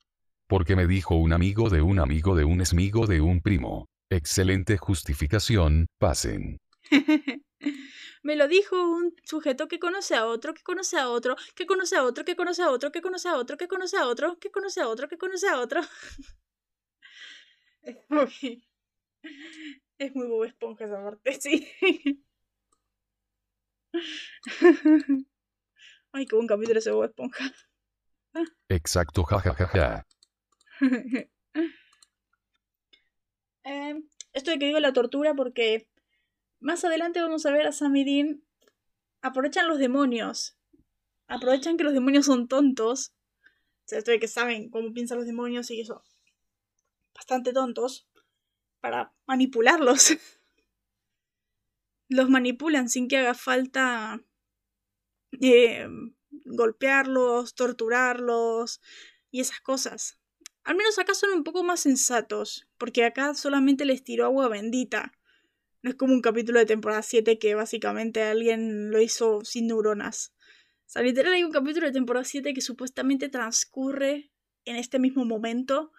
Porque me dijo un amigo de un amigo de un esmigo de un primo. Excelente justificación, pasen. me lo dijo un sujeto que conoce a otro, que conoce a otro, que conoce a otro, que conoce a otro, que conoce a otro, que conoce a otro, que conoce a otro, que conoce a otro. Es muy... Es muy Esponja esa parte, sí. Ay, qué buen capítulo ese Bob Esponja. Exacto, jajajaja. Eh, esto de que digo la tortura porque más adelante vamos a ver a Sam y Dean aprovechan los demonios. Aprovechan que los demonios son tontos. O sea, esto de que saben cómo piensan los demonios y eso. Bastante tontos. Para manipularlos. los manipulan sin que haga falta eh, golpearlos, torturarlos y esas cosas. Al menos acá son un poco más sensatos, porque acá solamente les tiró agua bendita. No es como un capítulo de temporada 7 que básicamente alguien lo hizo sin neuronas. O sea, literal hay un capítulo de temporada 7 que supuestamente transcurre en este mismo momento.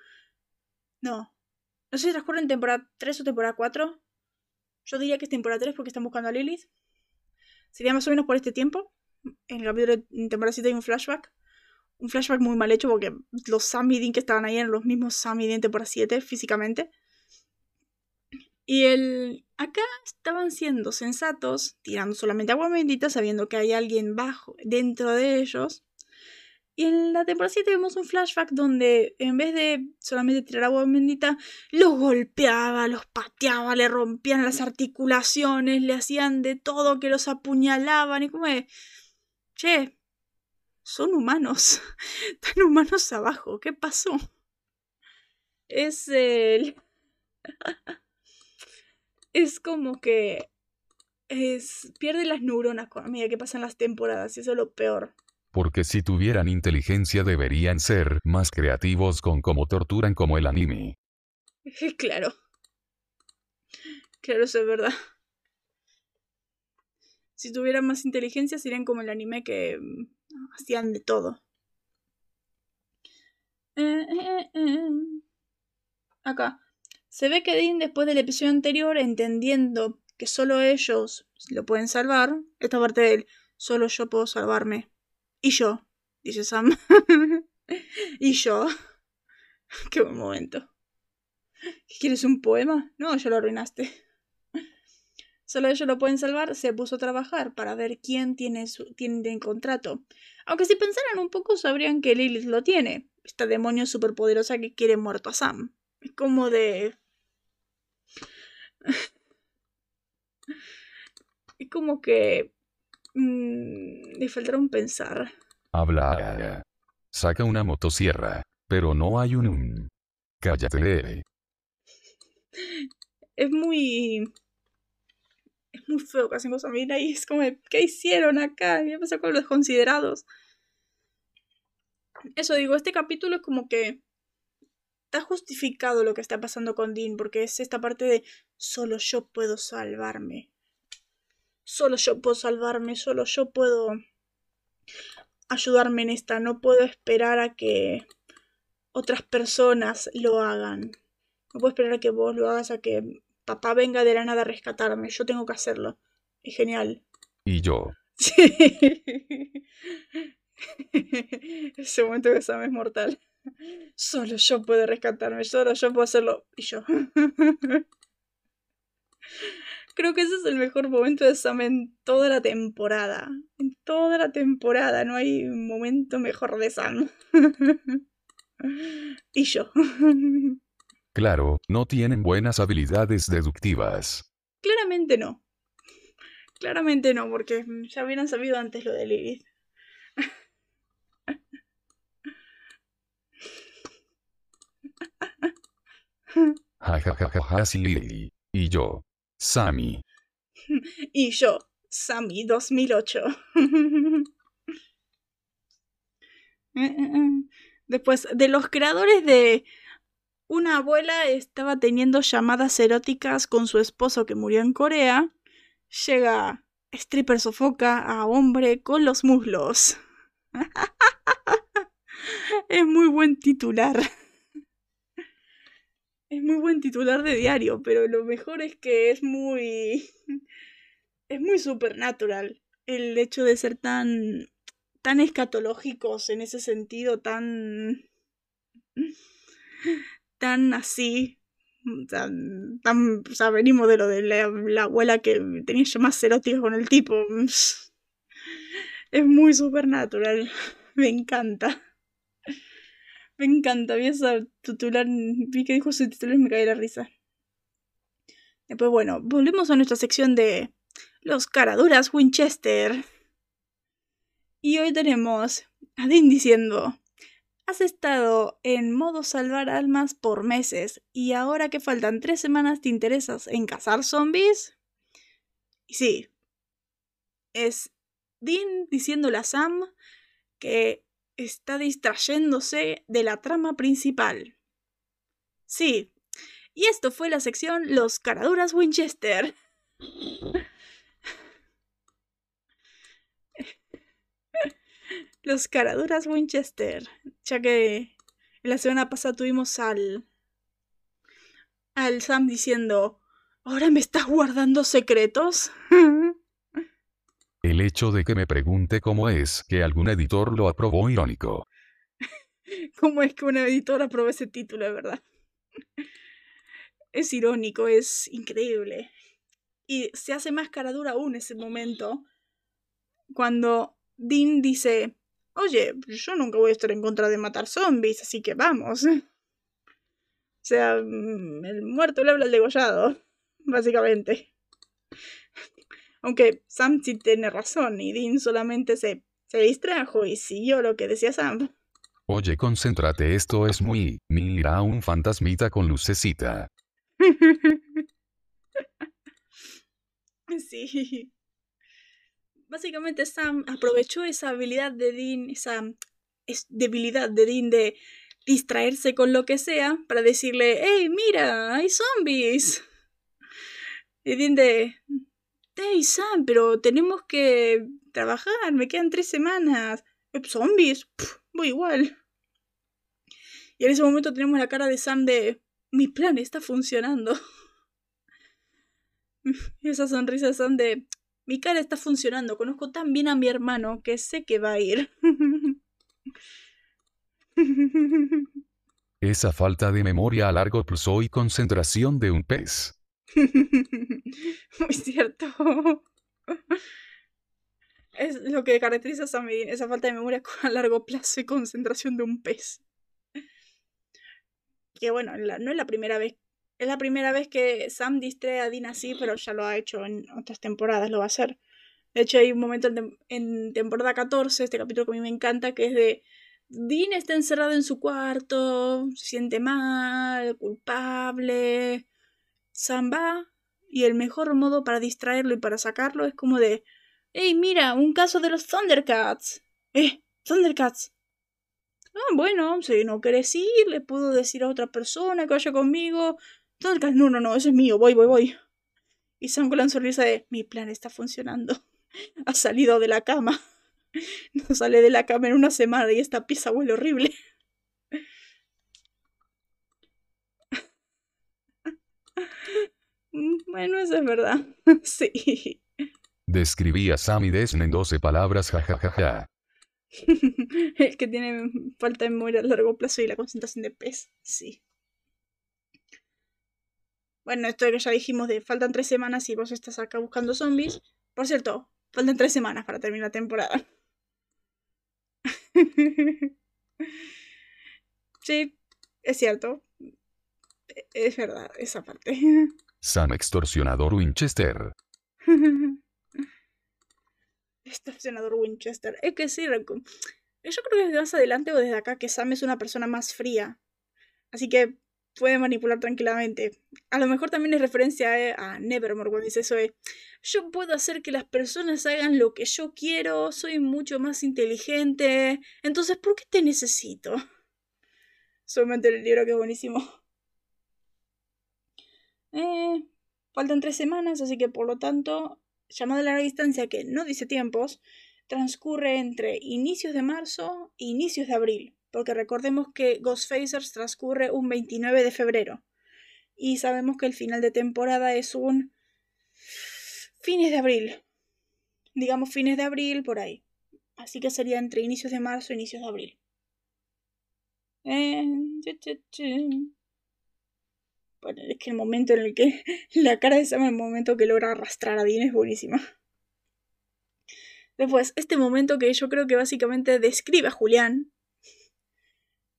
No. No sé si transcurre en temporada 3 o temporada 4. Yo diría que es temporada 3 porque están buscando a Lilith. Sería más o menos por este tiempo. En el capítulo de temporada 7 hay un flashback. Un flashback muy mal hecho porque los Sam y Dean que estaban ahí eran los mismos Sam y temporada 7 físicamente. Y el... acá estaban siendo sensatos, tirando solamente agua bendita, sabiendo que hay alguien bajo dentro de ellos. Y en la temporada 7 vemos un flashback donde en vez de solamente tirar agua bendita, los golpeaba, los pateaba, le rompían las articulaciones, le hacían de todo, que los apuñalaban y como de, che, son humanos, están humanos abajo, ¿qué pasó? Es el... es como que es, pierde las neuronas a medida que pasan las temporadas y eso es lo peor porque si tuvieran inteligencia deberían ser más creativos con cómo torturan como el anime. Claro. Claro, eso es verdad. Si tuvieran más inteligencia serían como el anime que mm, hacían de todo. Eh, eh, eh, Acá. Se ve que Dean después del episodio anterior, entendiendo que solo ellos lo pueden salvar, esta parte de él, solo yo puedo salvarme, y yo, dice Sam. y yo. Qué buen momento. ¿Quieres un poema? No, ya lo arruinaste. Solo ellos lo pueden salvar, se puso a trabajar para ver quién tiene, su, tiene en contrato. Aunque si pensaran un poco sabrían que Lilith lo tiene. Esta demonio superpoderosa que quiere muerto a Sam. Es como de... es como que Mm, le faltará un pensar. Habla. Saca una motosierra. Pero no hay un... Cállate. Es muy... Es muy feo que hacen cosas mira y es como, ¿qué hicieron acá? ¿Qué pasó con los considerados? Eso digo, este capítulo es como que está justificado lo que está pasando con Dean, porque es esta parte de solo yo puedo salvarme solo yo puedo salvarme, solo yo puedo ayudarme en esta, no puedo esperar a que otras personas lo hagan. No puedo esperar a que vos lo hagas, a que papá venga de la nada a rescatarme. Yo tengo que hacerlo. Es genial. Y yo. Sí. Ese momento que Sam es mortal. Solo yo puedo rescatarme, solo yo puedo hacerlo. Y yo. Creo que ese es el mejor momento de Sam en toda la temporada. En toda la temporada. No hay momento mejor de Sam. y yo. Claro, no tienen buenas habilidades deductivas. Claramente no. Claramente no, porque ya hubieran sabido antes lo de Lilith. Ja, ja, ja, ja, sí, y yo. Sammy. y yo, Sammy 2008. Después, de los creadores de una abuela estaba teniendo llamadas eróticas con su esposo que murió en Corea, llega stripper sofoca a hombre con los muslos. es muy buen titular. Es muy buen titular de diario, pero lo mejor es que es muy. es muy supernatural. El hecho de ser tan. tan escatológicos en ese sentido, tan. tan así. Tan, o sea, venimos de lo de la, abuela que tenía más eróticos con el tipo. Es muy supernatural. Me encanta. Me encanta. Vi esa titular. Vi que dijo su titular y me caí la risa. Después, bueno, volvemos a nuestra sección de los caraduras Winchester. Y hoy tenemos a Dean diciendo: Has estado en modo salvar almas por meses y ahora que faltan tres semanas te interesas en cazar zombies. Y sí, es Dean diciéndole a Sam que está distrayéndose de la trama principal. Sí, y esto fue la sección Los Caraduras Winchester. Los Caraduras Winchester. Ya que la semana pasada tuvimos al. al Sam diciendo. ¿Ahora me estás guardando secretos? El hecho de que me pregunte cómo es que algún editor lo aprobó irónico. ¿Cómo es que un editor aprobó ese título, de verdad? Es irónico, es increíble. Y se hace más cara dura aún ese momento cuando Dean dice, oye, yo nunca voy a estar en contra de matar zombies, así que vamos. O sea, mm, el muerto le habla al degollado, básicamente. Aunque Sam sí tiene razón y Dean solamente se, se distrajo y siguió lo que decía Sam. Oye, concéntrate, esto es muy... Mira un fantasmita con lucecita. sí. Básicamente Sam aprovechó esa habilidad de Dean, esa debilidad de Dean de distraerse con lo que sea para decirle, hey, mira, hay zombies. Y Dean de, Hey Sam, pero tenemos que trabajar, me quedan tres semanas. Eh, ¿Zombies? voy igual. Y en ese momento tenemos la cara de Sam de mi plan está funcionando. y esa sonrisa de Sam de mi cara está funcionando, conozco tan bien a mi hermano que sé que va a ir. Esa falta de memoria a largo plazo y concentración de un pez. Muy cierto. Es lo que caracteriza a Sam esa falta de memoria a largo plazo y concentración de un pez. Que bueno, no es la primera vez. Es la primera vez que Sam distrae a Dean así, pero ya lo ha hecho en otras temporadas, lo va a hacer. De hecho, hay un momento en, en temporada 14, este capítulo que a mí me encanta, que es de Dean está encerrado en su cuarto, se siente mal, culpable, Samba y el mejor modo para distraerlo y para sacarlo es como de, ¡Ey, mira! Un caso de los Thundercats. ¡Eh! ¡Thundercats! Ah, bueno, si no quieres ir, le puedo decir a otra persona que vaya conmigo. Thundercats, no, no, no, ese es mío, voy, voy, voy. Y Sam con la sonrisa de, mi plan está funcionando. Ha salido de la cama. No sale de la cama en una semana y esta pieza huele horrible. Mm, bueno, eso es verdad. sí. Describí a Sammy Desn en 12 palabras, jajajaja. El que tiene falta de memoria a largo plazo y la concentración de pez, sí. Bueno, esto que ya dijimos de faltan tres semanas y vos estás acá buscando zombies. Por cierto, faltan tres semanas para terminar la temporada. sí, es cierto. E-, es verdad, esa parte. Sam extorsionador Winchester. extorsionador Winchester. Es que sí, yo creo que desde más adelante o desde acá que Sam es una persona más fría. Así que puede manipular tranquilamente. A lo mejor también es referencia eh, a Nevermore cuando dice eso de yo puedo hacer que las personas hagan lo que yo quiero, soy mucho más inteligente, entonces ¿por qué te necesito? Solamente el libro que es buenísimo. Eh, faltan tres semanas, así que por lo tanto, llamada a larga distancia que no dice tiempos, transcurre entre inicios de marzo e inicios de abril, porque recordemos que Ghostfacers transcurre un 29 de febrero. Y sabemos que el final de temporada es un fines de abril, digamos fines de abril por ahí, así que sería entre inicios de marzo e inicios de abril. Eh, es que el momento en el que la cara de Sam, el momento que logra arrastrar a Dean es buenísima. Después, este momento que yo creo que básicamente describe a Julián,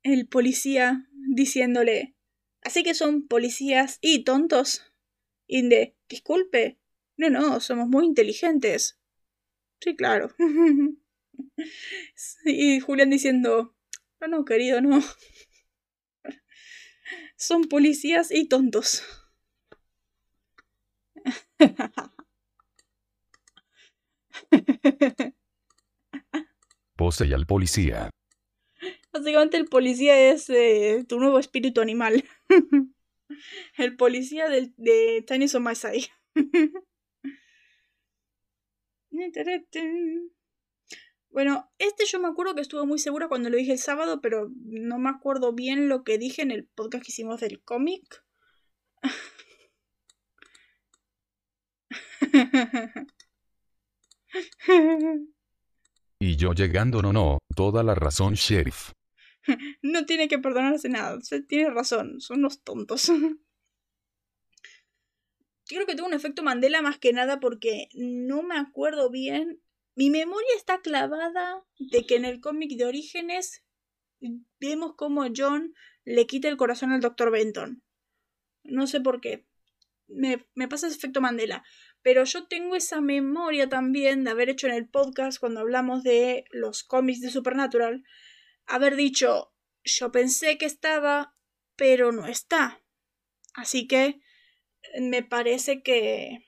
el policía diciéndole, así que son policías y tontos. Y de, disculpe, no, no, somos muy inteligentes. Sí, claro. y Julián diciendo, no, no, querido, no. Son policías y tontos. Pose al policía. Básicamente el policía es eh, tu nuevo espíritu animal. el policía del, de Tiny Side. Bueno, este yo me acuerdo que estuve muy segura cuando lo dije el sábado, pero no me acuerdo bien lo que dije en el podcast que hicimos del cómic. Y yo llegando no no, toda la razón, sheriff. no tiene que perdonarse nada, usted tiene razón, son unos tontos. Yo creo que tuvo un efecto Mandela más que nada porque no me acuerdo bien. Mi memoria está clavada de que en el cómic de Orígenes vemos cómo John le quita el corazón al Dr. Benton. No sé por qué. Me, me pasa ese efecto Mandela. Pero yo tengo esa memoria también de haber hecho en el podcast cuando hablamos de los cómics de Supernatural, haber dicho, yo pensé que estaba, pero no está. Así que me parece que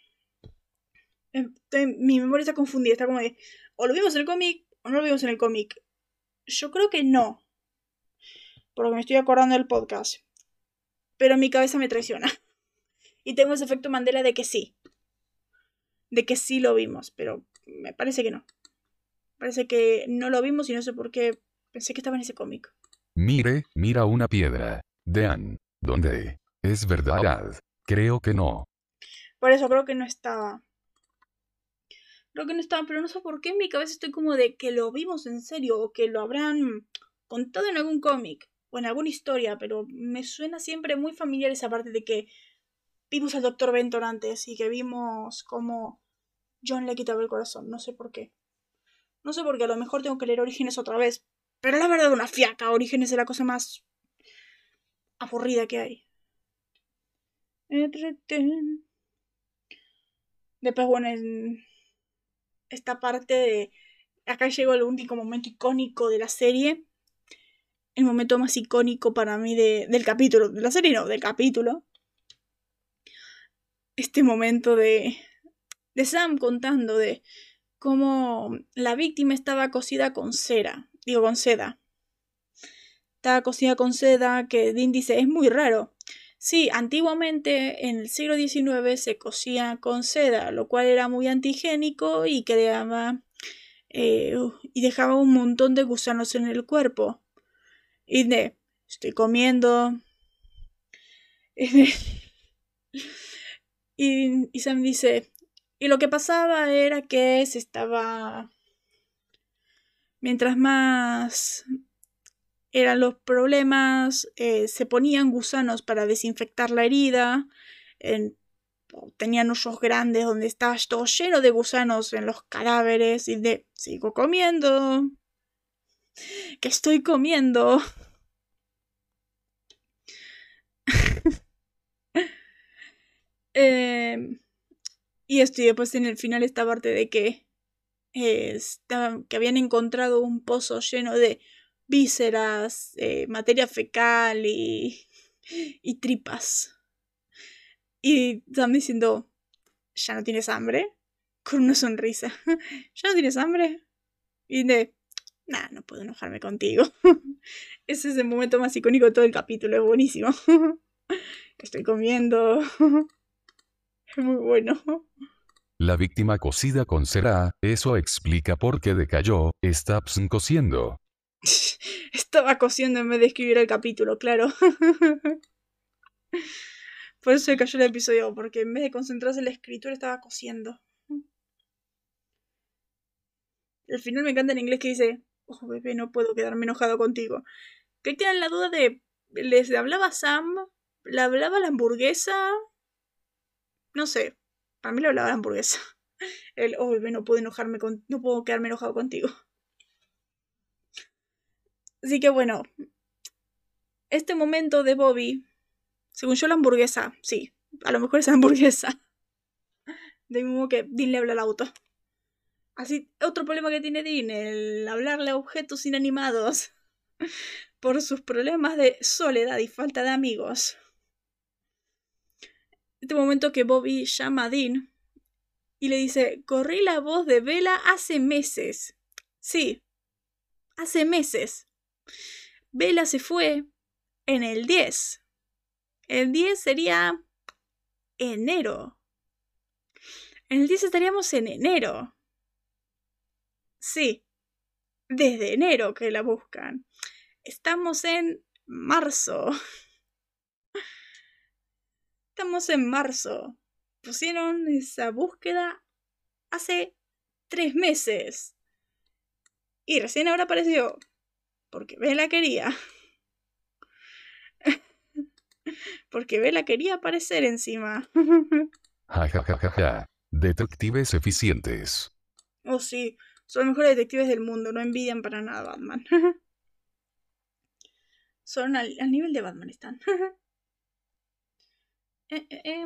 em, mi memoria está confundida, está como de, o lo vimos en el cómic o no lo vimos en el cómic. Yo creo que no, porque me estoy acordando del podcast. Pero mi cabeza me traiciona. Y tengo ese efecto Mandela de que sí de que sí lo vimos, pero me parece que no. Parece que no lo vimos y no sé por qué pensé que estaba en ese cómic. Mire, mira una piedra. Dean, ¿dónde? Es verdad. Creo que no. Por eso creo que no estaba. Creo que no estaba, pero no sé por qué en mi cabeza estoy como de que lo vimos en serio o que lo habrán contado en algún cómic o en alguna historia, pero me suena siempre muy familiar esa parte de que vimos al doctor Benton antes y que vimos cómo John le quitaba el corazón. No sé por qué. No sé por qué, a lo mejor tengo que leer Orígenes otra vez. Pero la verdad, una fiaca. Orígenes es la cosa más aburrida que hay. Después, bueno, en esta parte de... Acá llegó el único momento icónico de la serie. El momento más icónico para mí de, del capítulo. De la serie no, del capítulo este momento de, de Sam contando de cómo la víctima estaba cosida con cera, digo con seda. Estaba cosida con seda, que Dean dice es muy raro. Sí, antiguamente en el siglo XIX se cosía con seda, lo cual era muy antigénico y creaba eh, y dejaba un montón de gusanos en el cuerpo. Y de, estoy comiendo. Y, Sam dice, y lo que pasaba era que se estaba... Mientras más eran los problemas, eh, se ponían gusanos para desinfectar la herida, tenían hoyos grandes donde estaba todo lleno de gusanos en los cadáveres y de, sigo comiendo, que estoy comiendo. Em, y esto, y después en el final esta parte de que, eh, que habían encontrado un pozo lleno de vísceras, eh, materia fecal y, tripas. Y están diciendo, ¿ya no tienes hambre? Con una sonrisa. ¿Ya no tienes hambre? Y de, nah, no puedo enojarme contigo. Ese es el momento más icónico de todo el capítulo, es buenísimo. Estoy comiendo. Muy bueno. La víctima cocida con cera, eso explica por qué decayó, está cociendo. Estaba cociendo en vez de escribir el capítulo, claro. Por eso cayó el episodio, porque en vez de concentrarse en la escritura estaba cociendo. Al final me encanta en inglés que dice, oh bebé, no puedo quedarme enojado contigo. Que tienen la duda de, ¿les hablaba Sam? ¿Le hablaba la hamburguesa? No sé. Para mí lo hablaba la hamburguesa. El, oh, no puedo enojarme con, no puedo quedarme enojado contigo. Así que bueno, este momento de Bobby, según yo la hamburguesa, sí, a lo mejor es hamburguesa. De mismo que Dean le habla al auto. Así, otro problema que tiene Dean, el hablarle a objetos inanimados por sus problemas de soledad y falta de amigos. Este momento que Bobby llama a Dean y le dice, corrí la voz de Vela hace meses. Sí, hace meses. Vela se fue en el 10. El 10 sería enero. En el 10 estaríamos en enero. Sí, desde enero que la buscan. Estamos en marzo. Estamos en marzo. Pusieron esa búsqueda hace tres meses. Y recién ahora apareció. Porque Bella quería. Porque Bella quería aparecer encima. Ja, ja, ja, ja, ja. Detectives eficientes. Oh, sí. Son los mejores detectives del mundo. No envidian para nada a Batman. Son al, nivel de Batman están. Eh, eh, eh.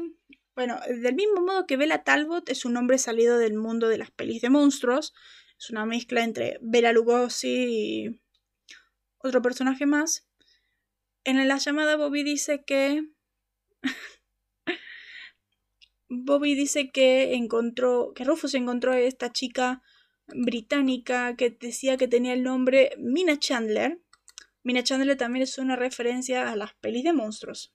Bueno, del mismo modo que Bella Talbot es un hombre salido del mundo de las pelis de monstruos. Es una mezcla entre Bella Lugosi y otro personaje más. En la llamada Bobby dice que... Bobby dice que encontró, que Rufus encontró a esta chica británica que decía que tenía el nombre Mina Chandler. Mina Chandler también es una referencia a las pelis de monstruos.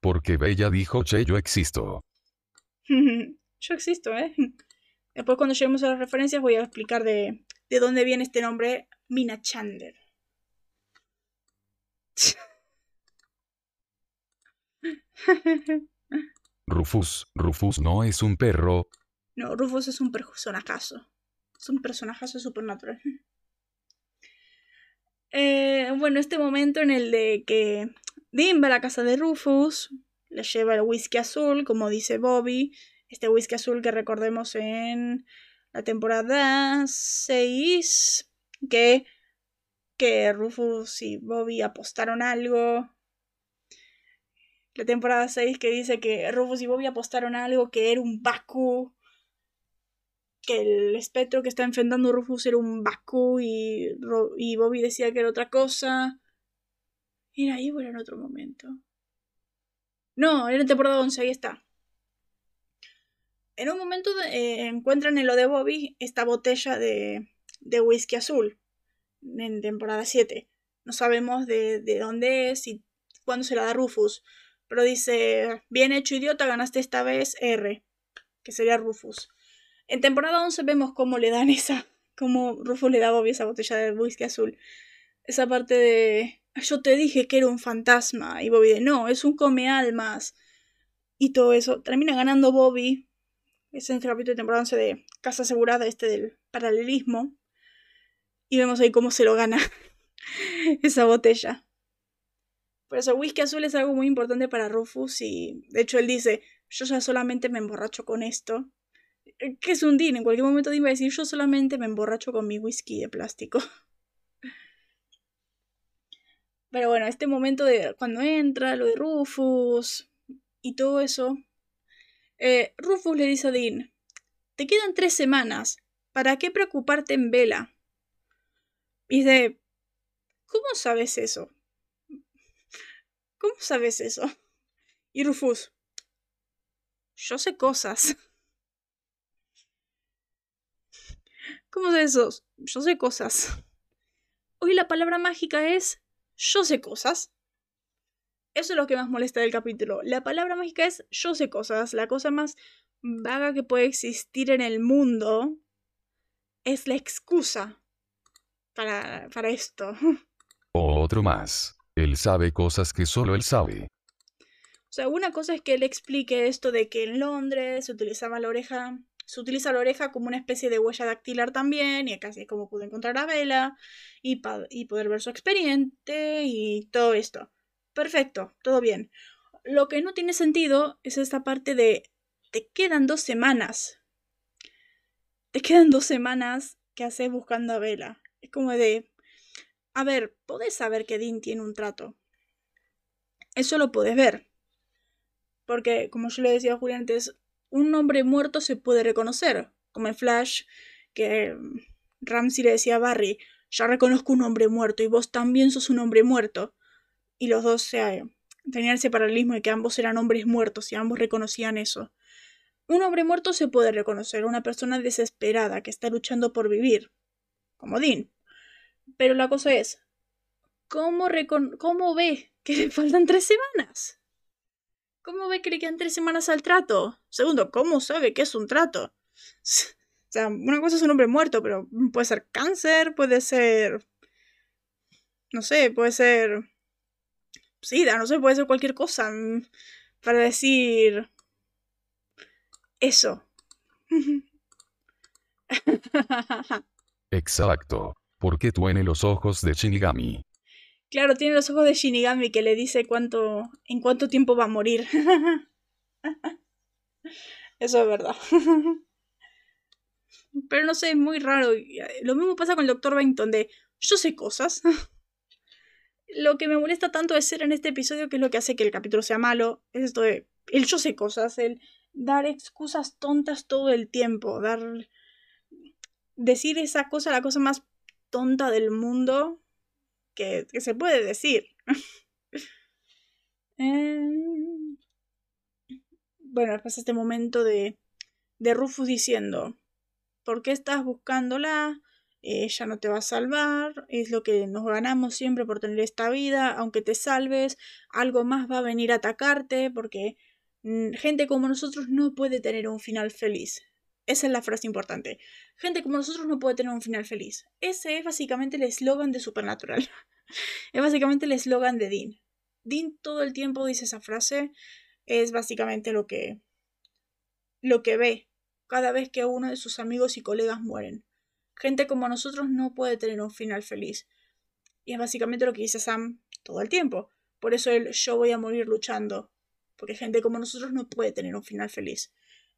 Porque Bella dijo, che, yo existo. yo existo, ¿eh? Después cuando lleguemos a las referencias voy a explicar de, de dónde viene este nombre Mina Chandler. Rufus, Rufus no es un perro. No, Rufus es un personajazo. Es un personajazo supernatural. Eh, bueno, este momento en el de que Dean va a la casa de Rufus, le lleva el whisky azul, como dice Bobby. Este whisky azul que recordemos en la temporada 6, que que Rufus y Bobby apostaron algo. La temporada 6 que dice que Rufus y Bobby apostaron algo que era un Baku. Que el espectro que está enfrentando Rufus era un Baku y, y Bobby decía que era otra cosa. ¿Era ahí o era en otro momento? No, era en temporada 11, ahí está. En un momento eh, encuentran en lo de Bobby esta botella de, de whisky azul en temporada 7. No sabemos de, de dónde es y cuándo se la da Rufus. Pero dice, bien hecho idiota, ganaste esta vez R, que sería Rufus. En temporada 11 vemos cómo le dan esa, cómo Rufus le da a Bobby esa botella de whisky azul. Esa parte de, yo te dije que era un fantasma. Y Bobby de, no, es un come almas. Y todo eso. Termina ganando Bobby. Es en este capítulo de temporada 11 de Casa Asegurada, este del paralelismo. Y vemos ahí cómo se lo gana esa botella. Por eso whisky azul es algo muy importante para Rufus y de hecho él dice, yo ya solamente me emborracho con esto. Que es un din, en cualquier momento iba a decir, yo solamente me emborracho con mi whisky de plástico. Pero bueno, este momento de cuando entra, lo de Rufus y todo eso, eh, Rufus le dice a Dean, te quedan tres semanas, ¿para qué preocuparte en vela? Y dice, ¿cómo sabes eso? ¿Cómo sabes eso? Y Rufus, yo sé cosas. ¿Cómo sabes eso? Yo sé cosas. Hoy la palabra mágica es yo sé cosas. Eso es lo que más molesta del capítulo. La palabra mágica es yo sé cosas. La cosa más vaga que puede existir en el mundo es la excusa para, para esto. O otro más. Él sabe cosas que solo él sabe. O sea, una cosa es que él explique esto de que en Londres se utilizaba la oreja, se utiliza la oreja como una especie de huella dactilar también, y acá es como pudo encontrar a Vela y, y poder ver su expediente y todo esto. Perfecto, todo bien. Lo que no tiene sentido es esta parte de te quedan dos semanas. te quedan dos semanas que haces buscando a Vela. Es como de, a ver, podés saber que Dean tiene un trato. Eso lo puedes ver. Porque, como yo le decía a Julián antes, un hombre muerto se puede reconocer. Como en Flash, que mm, Ramsey le decía a Barry, ya reconozco un hombre muerto y vos también sos un hombre muerto. Y los dos se, tenían ese paralelismo de que ambos eran hombres muertos y ambos reconocían eso. Un hombre muerto se puede reconocer, una persona desesperada que está luchando por vivir, como Dean. Pero la cosa es, ¿cómo, cómo ve que le faltan tres semanas? ¿Cómo ve que le quedan tres semanas al trato? Segundo, ¿cómo sabe que es un trato? O sea, una cosa es un hombre muerto, pero puede ser cáncer, puede ser... No sé, puede ser... SIDA, no sé, puede ser cualquier cosa. Mm, para decir... Eso. Exacto. Porque tiene los ojos de Shinigami. Claro, tiene los ojos de Shinigami que le dice cuánto, en cuánto tiempo va a morir. Eso es verdad. Pero no sé, es muy raro. Lo mismo pasa con el Dr. Benton, de yo sé cosas. lo que me molesta tanto de ser en este episodio, que es lo que hace que el capítulo sea malo, es esto de el yo sé cosas, el dar excusas tontas todo el tiempo, dar decir esa cosa, la cosa más tonta del mundo que, se puede decir. Em, bueno, pasa este momento de, de Rufus diciendo, ¿por qué estás buscándola? Ella no te va a salvar, es lo que nos ganamos siempre por tener esta vida, aunque te salves, algo más va a venir a atacarte, porque mm, gente como nosotros no puede tener un final feliz. Esa es la frase importante. Gente como nosotros no puede tener un final feliz. Ese es básicamente el eslogan de Supernatural. es básicamente el eslogan de Dean. Dean todo el tiempo dice esa frase. Es básicamente lo que lo que ve cada vez que uno de sus amigos y colegas mueren. Gente como nosotros no puede tener un final feliz. Y es básicamente lo que dice Sam todo el tiempo. Por eso el yo voy a morir luchando. Porque gente como nosotros no puede tener un final feliz.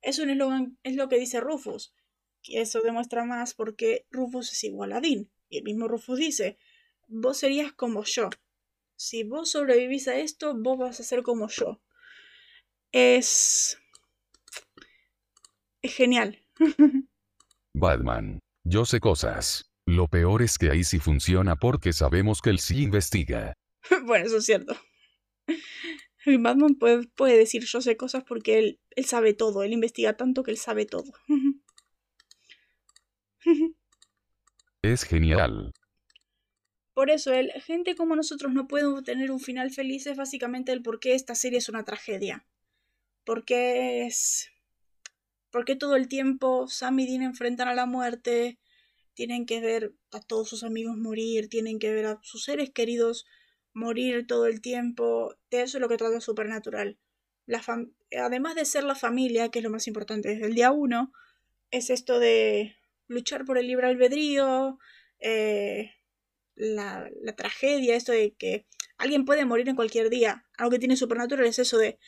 Es un eslogan, es lo que dice Rufus. Y eso demuestra más porque Rufus es igual a Dean. Y el mismo Rufus dice, vos serías como yo. Si vos sobrevivís a esto, vos vas a ser como yo. Es... Es genial. Batman. Yo sé cosas. Lo peor es que ahí sí funciona porque sabemos que él sí investiga. bueno, eso es cierto. Batman puede, puede, decir yo sé cosas porque él, él sabe todo, él investiga tanto que él sabe todo. es genial. Por eso, el gente como nosotros no puede tener un final feliz es básicamente el por qué esta serie es una tragedia. Porque es. Porque todo el tiempo Sam y Dean enfrentan a la muerte, tienen que ver a todos sus amigos morir, tienen que ver a sus seres queridos morir todo el tiempo. De eso es lo que trata Supernatural. La Además de ser la familia, que es lo más importante desde el día uno, es esto de luchar por el libre albedrío, eh, la, la, tragedia, esto de que alguien puede morir en cualquier día. Algo que tiene Supernatural es eso de...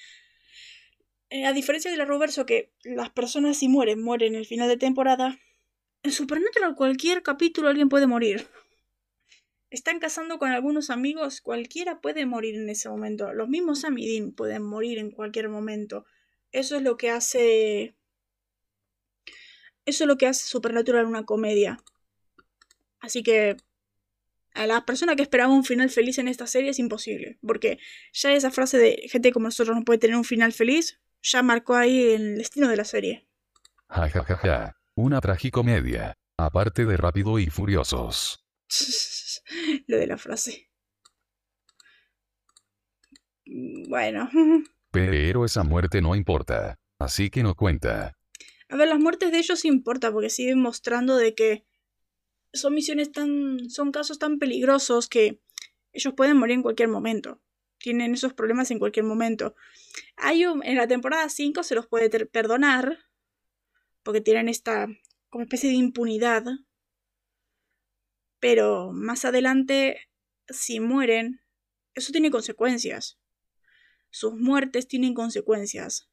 Eh, a diferencia de la Roverso, que las personas si mueren, mueren en el final de temporada, en Supernatural cualquier capítulo alguien puede morir están casando con algunos amigos, cualquiera puede morir en ese momento. Los mismos Amidin pueden morir en cualquier momento. Eso es lo que hace. Eso es lo que hace Supernatural una comedia. Así que. A la persona que esperaba un final feliz en esta serie es imposible. Porque ya esa frase de gente como nosotros no puede tener un final feliz. Ya marcó ahí el destino de la serie. Ja, ja, ja, ja. Una tragicomedia. Aparte de rápido y furiosos. lo de la frase. Bueno. Pero esa muerte no importa, así que no cuenta. A ver, las muertes de ellos importa porque siguen mostrando de que son misiones tan. son casos tan peligrosos que ellos pueden morir en cualquier momento. Tienen esos problemas en cualquier momento. Hay en la temporada 5 se los puede perdonar porque tienen esta como especie de impunidad pero más adelante, si mueren, eso tiene consecuencias. Sus muertes tienen consecuencias.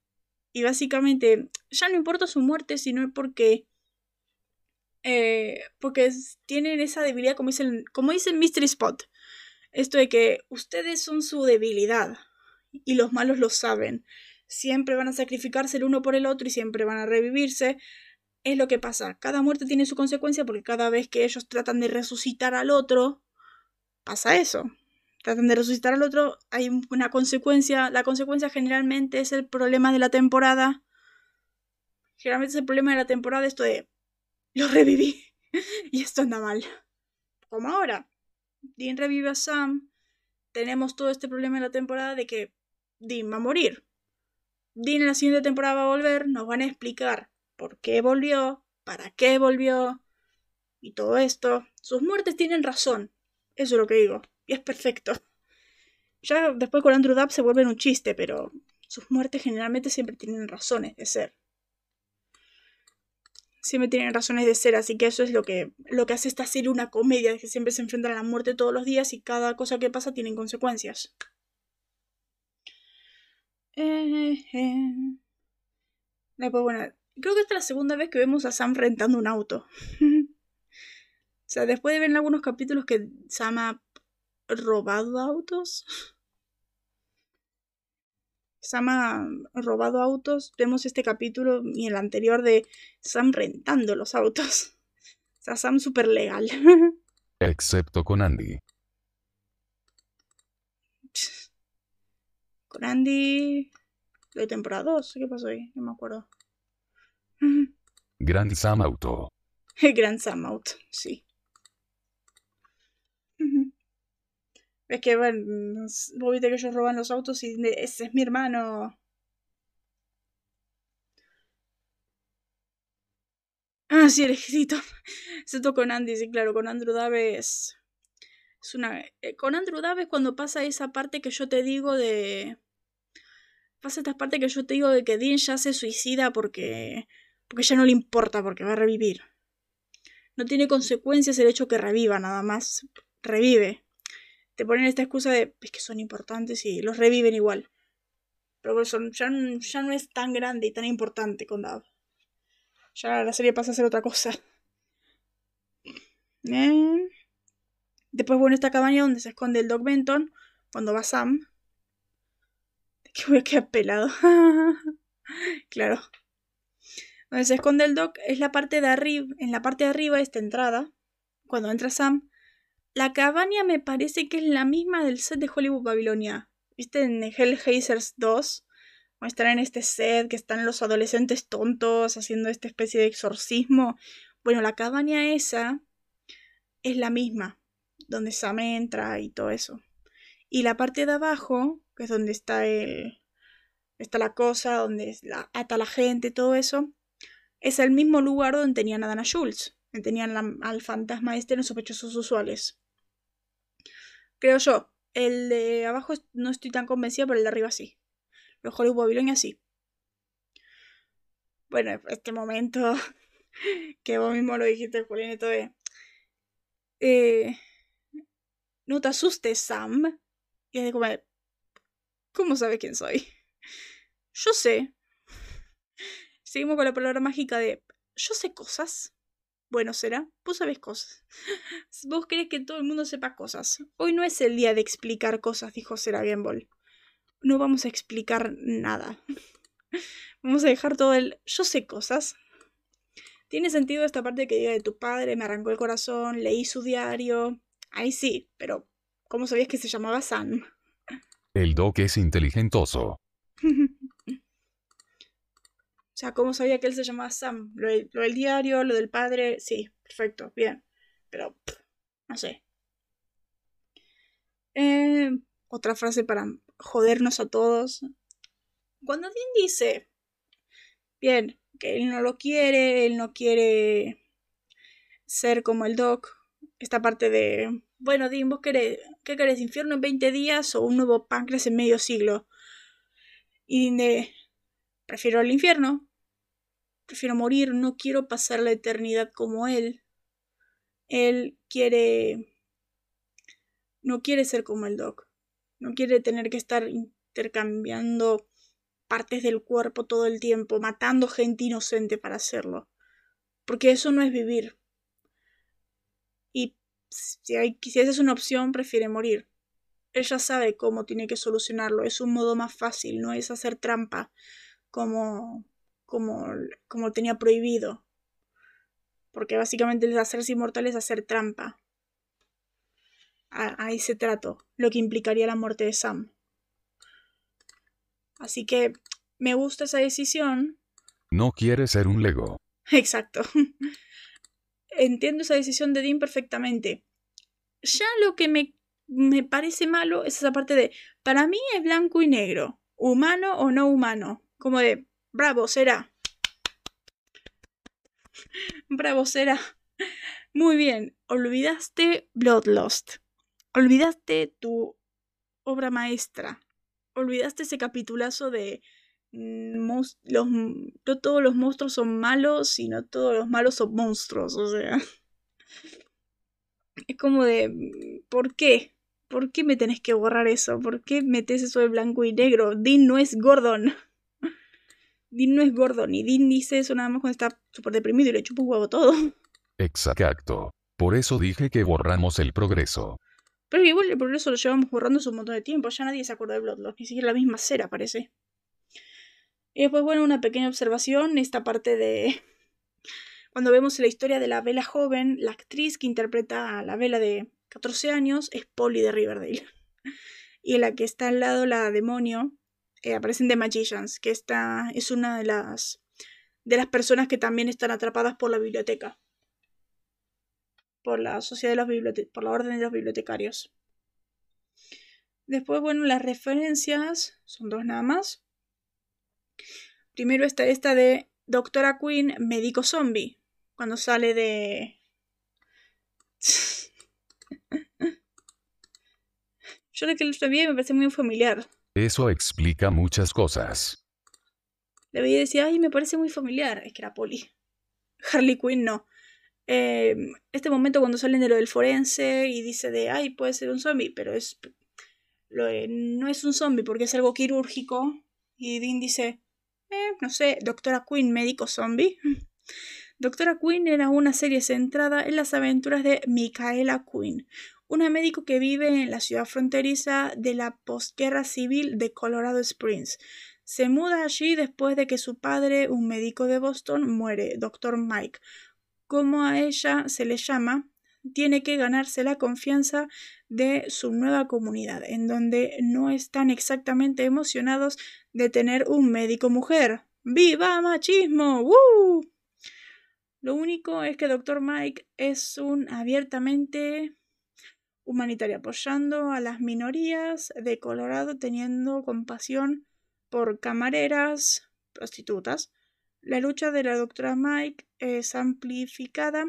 Y básicamente, ya no importa su muerte, sino porque Eh, porque tienen esa debilidad, como dicen, como dicen Mystery Spot. Esto de que ustedes son su debilidad y los malos lo saben. Siempre van a sacrificarse el uno por el otro y siempre van a revivirse. Es lo que pasa. Cada muerte tiene su consecuencia porque cada vez que ellos tratan de resucitar al otro, pasa eso. Tratan de resucitar al otro, hay una consecuencia. La consecuencia generalmente es el problema de la temporada. Generalmente es el problema de la temporada esto de lo reviví. y esto anda mal. Como ahora. Dean revive a Sam. Tenemos todo este problema en la temporada de que Dean va a morir. Dean en la siguiente temporada va a volver. Nos van a explicar por qué volvió, para qué volvió y todo esto. Sus muertes tienen razón. Eso es lo que digo. Y es perfecto. Ya después con Andrew Dabb se vuelven un chiste, pero sus muertes generalmente siempre tienen razones de ser siempre tienen razones de ser, así que eso es lo que, lo que hace esta serie una comedia, que siempre se enfrentan a la muerte todos los días y cada cosa que pasa tiene consecuencias. Eh, eh. Después, bueno, creo que esta es la segunda vez que vemos a Sam rentando un auto. o sea, después de ver en algunos capítulos que Sam ha robado autos. Sam ha robado autos. Vemos este capítulo y el anterior de Sam rentando los autos. O sea, Sam súper legal. Excepto con Andy. Con Andy. De temporada 2. ¿Qué pasó ahí? No me acuerdo. Grand Sam Auto. Grand Sam Auto, sí. Es que, bueno, vos viste que ellos roban los autos y ese es mi hermano. Ah, sí, el ejército. Excepto con Andy, sí, claro, con Andrew Daves. Es una. Eh, con Andrew Daves cuando pasa esa parte que yo te digo de. Pasa esta parte que yo te digo de que Dean ya se suicida porque. Porque ya no le importa, porque va a revivir. No tiene consecuencias el hecho que reviva, nada más. Revive te ponen esta excusa de es que son importantes y los reviven igual. Pero son, ya, ya no es tan grande y tan importante con Dab. Ya la serie pasa a ser otra cosa. Eh. Después, bueno, esta cabaña donde se esconde el Doc Benton cuando va Sam. ¿De qué voy a quedar pelado? claro. Donde se esconde el Doc es la parte de arriba. En la parte de arriba, esta entrada. Cuando entra Sam, la cabaña me parece que es la misma del set de Hollywood Babilonia. ¿Viste en Hellhaisers 2? Muestran en este set que están los adolescentes tontos haciendo esta especie de exorcismo. Bueno, la cabaña esa es la misma, donde Sam entra y todo eso. Y la parte de abajo, que es donde está el. está la cosa, donde la, ata la gente, todo eso, es el mismo lugar donde tenían a Dana Schultz. Tenían al fantasma este en los sospechosos usuales. Creo yo. El de abajo no estoy tan convencida, pero el de arriba sí. Los Hollywood Babilonia sí. Bueno, este momento que vos mismo lo dijiste, Julián, todo eh, no te asustes, Sam. Y es como, ¿cómo sabes quién soy? Yo sé. Seguimos con la palabra mágica de, yo sé cosas. Bueno, será. Vos sabés cosas. Vos querés que todo el mundo sepa cosas. Hoy no es el día de explicar cosas, dijo Sera Gamble. No vamos a explicar nada. Vamos a dejar todo el yo sé cosas. Tiene sentido esta parte que diga de tu padre, me arrancó el corazón, leí su diario. Ahí sí, pero ¿cómo sabías que se llamaba Sam? El Doc es inteligentoso. Sea, ¿cómo sabía que él se llamaba Sam? Lo, del diario, lo del padre, sí, perfecto, bien. Pero, no sé. Eh, otra frase para jodernos a todos. Cuando Dean dice, bien, que él no lo quiere, él no quiere ser como el Doc, esta parte de, bueno, Dean, ¿vos querés, qué querés, infierno en 20 días o un nuevo páncreas en medio siglo? Y Dean de, Prefiero el infierno. Prefiero morir, no quiero pasar la eternidad como él. Él quiere... No quiere ser como el Doc. No quiere tener que estar intercambiando partes del cuerpo todo el tiempo, matando gente inocente para hacerlo. Porque eso no es vivir. si, hay, si esa es una opción, prefiere morir. Ella sabe cómo tiene que solucionarlo. Es un modo más fácil, no es hacer trampa como, como, como tenía prohibido. Porque básicamente el hacerse inmortal es hacer trampa. A, a ese trato, lo que implicaría la muerte de Sam. Así que me gusta esa decisión. No quiere ser un Lego. Exacto. Entiendo esa decisión de Dean perfectamente. Ya lo que me, me parece malo es esa parte de, para mí es blanco y negro, humano o no humano. Como de, bravo, será. bravo, será. Muy bien, olvidaste Bloodlust. Olvidaste tu obra maestra. Olvidaste ese capitulazo de Mm, los, no todos los monstruos son malos, sino todos los malos son monstruos, o sea. Es como de, mm, ¿por qué? ¿Por qué me tenés que borrar eso? ¿Por qué metes eso de blanco y negro? Dean no es Gordon. Dean no es Gordon y Dean dice eso nada más cuando está súper deprimido y le chupa un huevo todo. Exacto. Por eso dije que borramos el progreso. Pero igual el progreso lo llevamos borrando hace un montón de tiempo. Ya nadie se acuerda de Bloodlust. Ni siquiera la misma cera parece. Y después, bueno, una pequeña observación, esta parte de... Cuando vemos la historia de la Vela joven, la actriz que interpreta a la Vela de 14 años es Polly de Riverdale. Y en la que está al lado la demonio, eh, aparecen The Magicians, que esta es una de las, de las personas que también están atrapadas por la biblioteca. Por la sociedad de los bibliotecarios, por la orden de los bibliotecarios. Después, bueno, las referencias son dos nada más. Primero está esta de Doctora Queen, médico zombie. Cuando sale de. Yo lo que lo vi me parece muy familiar. Eso explica muchas cosas. Le veía y decía, ay, me parece muy familiar. Es que era Polly. Harley Quinn no. Em, este momento cuando salen de lo del forense y dice de, ay, puede ser un zombie, pero es. No es un zombie porque es algo quirúrgico. Y Dean dice, eh, no sé, Doctora Queen, médico zombie. Doctora Queen era una serie centrada en las aventuras de Micaela Queen, una médico que vive en la ciudad fronteriza de la postguerra civil de Colorado Springs. Se muda allí después de que su padre, un médico de Boston, muere, Dr. Mike. Como a ella se le llama, tiene que ganarse la confianza de su nueva comunidad, en donde no están exactamente emocionados de tener un médico mujer. ¡Viva machismo! ¡Woo! Lo único es que Dr. Mike es un abiertamente humanitario, apoyando a las minorías de Colorado, teniendo compasión por camareras, prostitutas. La lucha de la doctora Mike es amplificada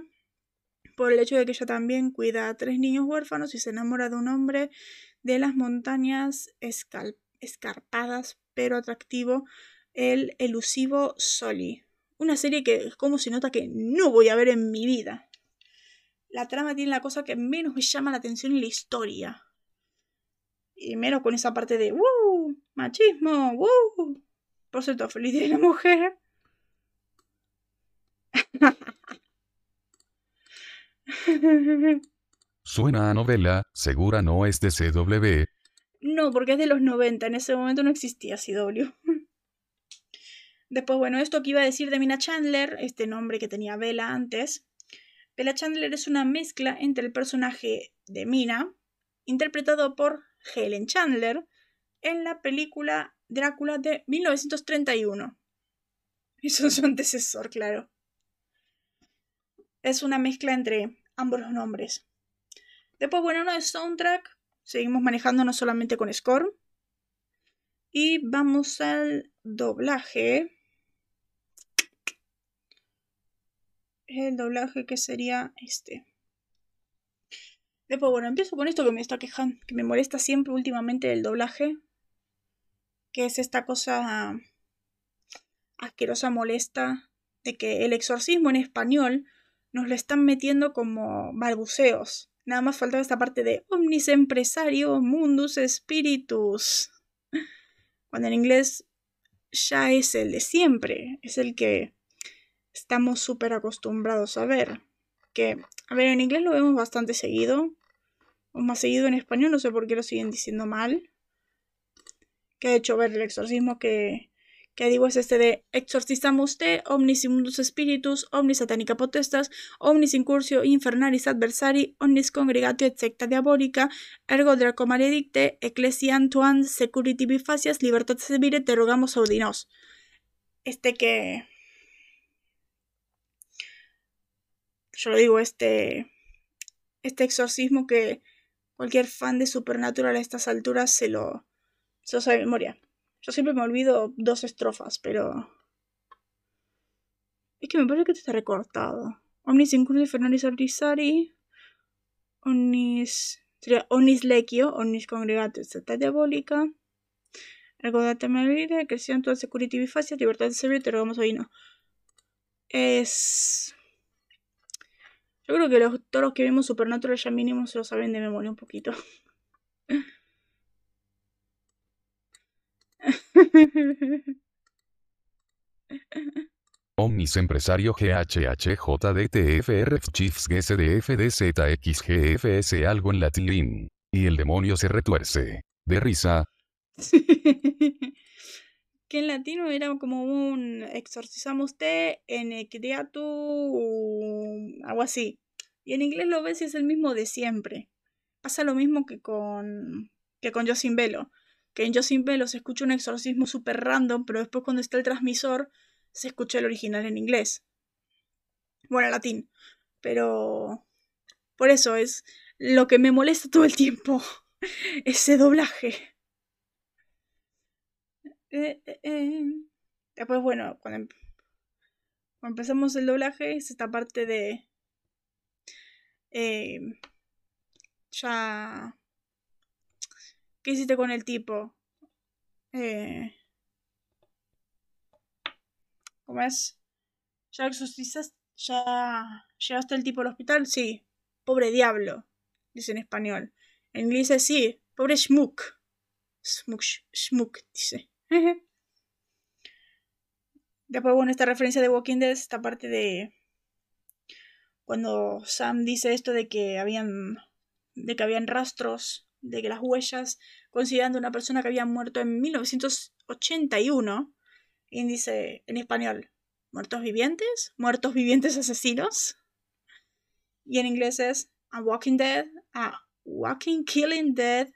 por el hecho de que ella también cuida a tres niños huérfanos y se enamora de un hombre de las montañas escarpadas pero atractivo, el elusivo Soli. Una serie que es como se nota que no voy a ver en mi vida. La trama tiene la cosa que menos me llama la atención en la historia. Y menos con esa parte de ¡Woo! Machismo, ¡Woo! Por cierto, feliz día de la mujer. Suena a novela, segura no es de CW. No, porque es de los 90, en ese momento no existía CW. Después, bueno, esto que iba a decir de Mina Chandler, este nombre que tenía Bella antes. Bella Chandler es una mezcla entre el personaje de Mina, interpretado por Helen Chandler, en la película Drácula de 1931. Eso es su antecesor, claro es una mezcla entre ambos los nombres. Después, bueno, uno de soundtrack. Seguimos manejando no solamente con score. Y vamos al doblaje. El doblaje que sería este. Después, bueno, empiezo con esto que me está quejando, que me molesta siempre últimamente el doblaje. Que es esta cosa asquerosa, molesta, de que el exorcismo en español nos lo están metiendo como balbuceos. Nada más faltaba esta parte de omnis empresario mundus spiritus. Cuando en inglés ya es el de siempre, es el que estamos súper acostumbrados a ver. Que A ver, en inglés lo vemos bastante seguido. O más seguido en español, no sé por qué lo siguen diciendo mal. Que ha hecho ver el exorcismo que, que digo es este de exorcizamos te omnis immundus spiritus, omnis satanica potestas, omnis incursio infernaris adversari, omnis congregatio et secta diabolica, ergo draco maledicte, ecclesiam tuan security bifacias, libertates vire, te rogamos audinos. Este que... Yo lo digo, este... Este exorcismo que cualquier fan de Supernatural a estas alturas se lo, se lo sabe de memoria. Yo siempre me olvido dos estrofas, pero. Es que me parece que te está recortado. Omnis incursus fernaris ordisari. Omnis. Sería Omnis lequio, Omnis congregato, etc. diabólica. Ergo que sean todas security bifacia, libertad de servir, te rogamos hoy no. Es. Yo creo que los, todos los que vimos Supernatural ya mínimo se lo saben de memoria un poquito. Omnis empresario GHHJDTFR Chiefs GSDFDZXGFS algo en latín. Y el demonio se retuerce. De risa. en latino era como un exorcizamos te en equidiatu algo así. Y en inglés lo ves y es el mismo de siempre. Pasa lo mismo que con que con Yo sin velo que en Yo sin velo se escucha un exorcismo súper random, pero después cuando está el transmisor se escucha el original en inglés. Bueno, latín. Pero... Por eso es lo que me molesta todo el tiempo. Ese doblaje. Eh, eh, eh. Después, bueno, cuando, cuando, empezamos el doblaje es esta parte de... ya ¿Qué hiciste con el tipo? Eh, ¿Cómo es? ¿Ya exorcizaste? ¿Ya llevaste el tipo al hospital? Sí. Pobre diablo, dice en español. En inglés sí. Pobre schmuck. Schmuck, schmuck, dice. Después, bueno, esta referencia de Walking Dead, esta parte de cuando Sam dice esto de que habían de que habían rastros de que las huellas, considerando una persona que había muerto en 1981, índice en español, muertos vivientes, muertos vivientes asesinos, y en inglés es A Walking Dead, A Walking Killing Dead.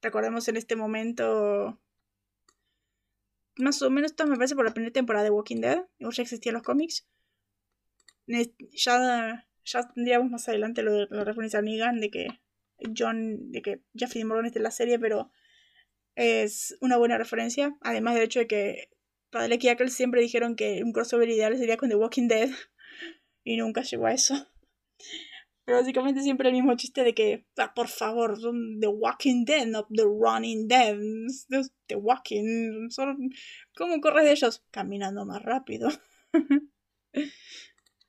Recordemos en este momento, más o menos esto me parece por la primera temporada de Walking Dead, igual ya existían los cómics. Ya, ya tendríamos más adelante lo de la referencia a de que John, de que Jeffrey Morgan esté en la serie, pero es una buena referencia. Además del hecho de que Padre y Ackles siempre dijeron que un crossover ideal sería con The Walking Dead y nunca llegó a eso. Pero básicamente siempre el mismo chiste de que, ah, por favor, son The Walking Dead, no The Running Dead. The Walking. ¿Cómo corres de ellos? Caminando más rápido.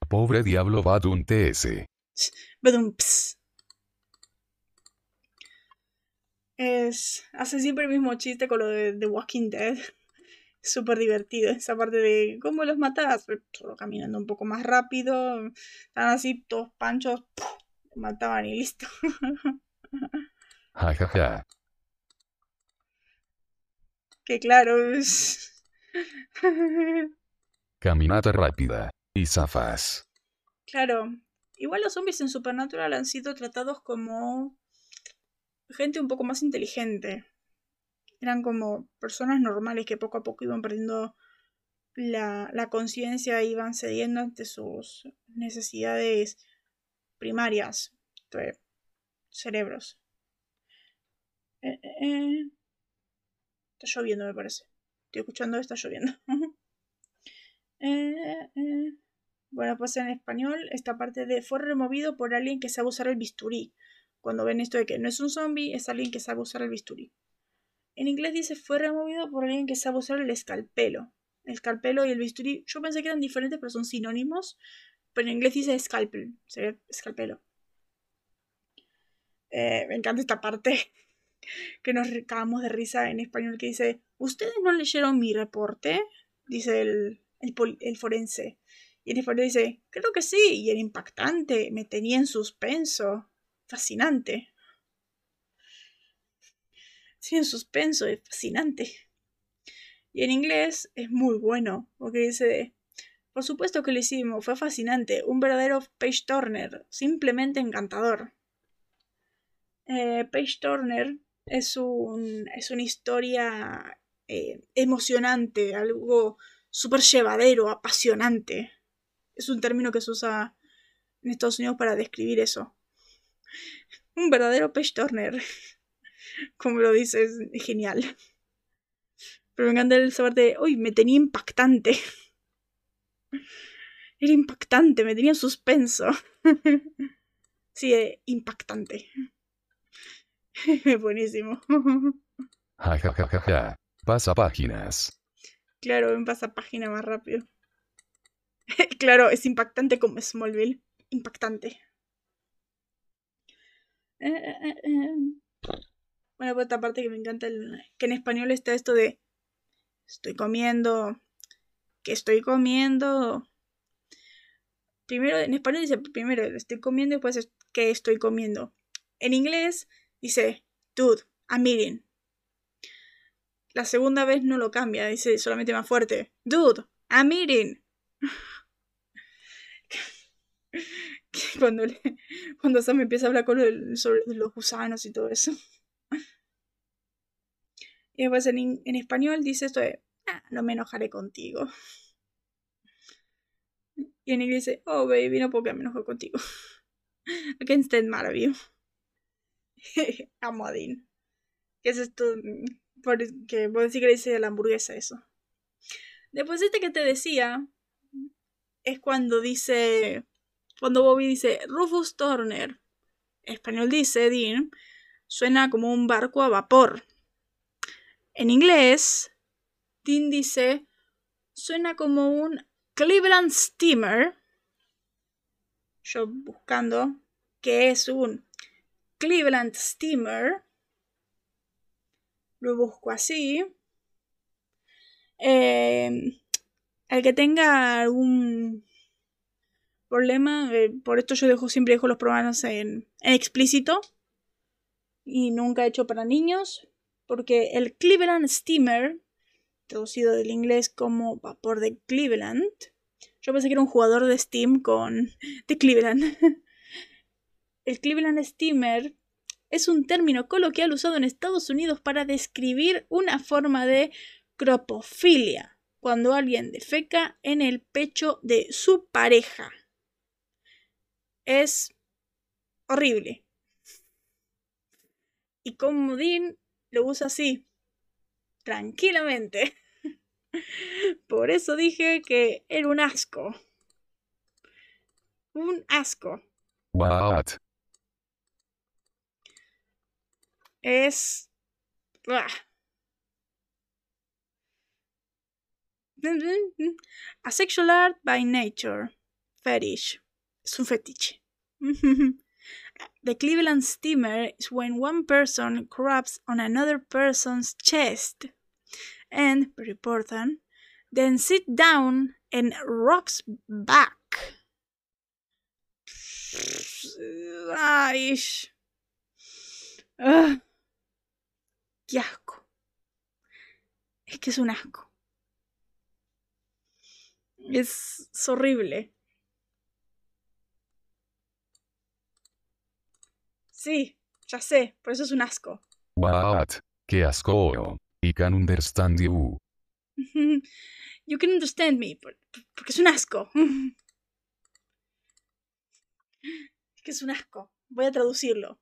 Pobre diablo Badun TS. Badun ps. Es, hace siempre el mismo chiste con lo de The Walking Dead. Súper divertido esa parte de cómo los matas. Solo caminando un poco más rápido. Están así todos panchos. Mataban y listo. Que claro es. Caminata rápida. Y zafas. Claro. Igual los zombies en Supernatural han sido tratados como gente un poco más inteligente. Eran como personas normales que poco a poco iban perdiendo la, la conciencia, iban cediendo ante sus necesidades primarias de cerebros. Eh, eh, eh. Está lloviendo, me parece. Estoy escuchando, está lloviendo. bueno, pues en español, esta parte de fue removido por alguien que sabe usar el bisturí cuando ven esto de que no es un zombie, es alguien que sabe usar el bisturí. En inglés dice fue removido por alguien que sabe usar el escalpelo. El escalpelo y el bisturí, yo pensé que eran diferentes, pero son sinónimos. Pero en inglés dice scalpel, sería escalpelo. Eh, me encanta esta parte que nos recabamos de risa en español que dice, ¿ustedes no leyeron mi reporte? Dice el, el, el forense. Y en español dice, creo que sí, y era impactante, me tenía en suspenso. Fascinante. Sí, en suspenso, es fascinante. Y en inglés es muy bueno, porque dice, por supuesto que lo hicimos, fue fascinante, un verdadero page turner, simplemente encantador. Eh, page turner es, un, es una historia eh, emocionante, algo súper llevadero, apasionante. Es un término que se usa en Estados Unidos para describir eso. Un verdadero page turner. Como lo dices, es genial. Pero me encanta el saber de, uy, me tenía impactante. Era impactante, me tenía en suspenso. sí, eh, impactante. Buenísimo. Ja, ja, ja, ja, ja. Pasa páginas. Claro, en pasa página más rápido. claro, es impactante como Smallville. Impactante. Eh, eh, eh, bueno, por otra parte que me encanta el, que en español está esto de estoy comiendo, que estoy comiendo. Primero, en español dice primero estoy comiendo y después que estoy comiendo. En inglés dice dude, I'm eating. La segunda vez no lo cambia, dice solamente más fuerte. Dude, I'm eating. cuando, cuando Sam empieza a hablar con él sobre los gusanos y todo eso. Y después en, en español dice esto de, ah, no me enojaré contigo. Y en inglés dice, oh baby, no puedo que me enojo contigo. I can't stand mad. Amo a Dean. ¿Qué es esto? que vos decís que le dice la hamburguesa eso. Después este que te decía es cuando dice, cuando Bobby dice Rufus Turner, en español dice Dean, suena como un barco a vapor. En inglés, Dean dice, suena como un Cleveland Steamer. Yo buscando que es un Cleveland Steamer lo busco así. Eh, el que tenga algún problema, eh, por esto yo dejo, siempre dejo los programas en, en explícito y nunca he hecho para niños, porque el Cleveland Steamer, traducido del inglés como vapor de Cleveland, yo pensé que era un jugador de Steam con de Cleveland. El Cleveland Steamer es un término coloquial usado en Estados Unidos para describir una forma de cropofilia, cuando alguien defeca en el pecho de su pareja. Es horrible. Y como Dean lo usa así, tranquilamente. Por eso dije que era un asco. Un asco. What? es... A sexual art by nature. Fetish. Es un fetiche. the Cleveland steamer is when one person crabs on another person's chest and, very important, then sit down and rocks back. Ah. ¡Qué asco! Es que es un asco. Es, horrible. Sí, ya sé, por eso es un asco. What? ¡Qué asco! I can understand you. You can understand me, porque es un asco. Es que es un asco. Voy a traducirlo.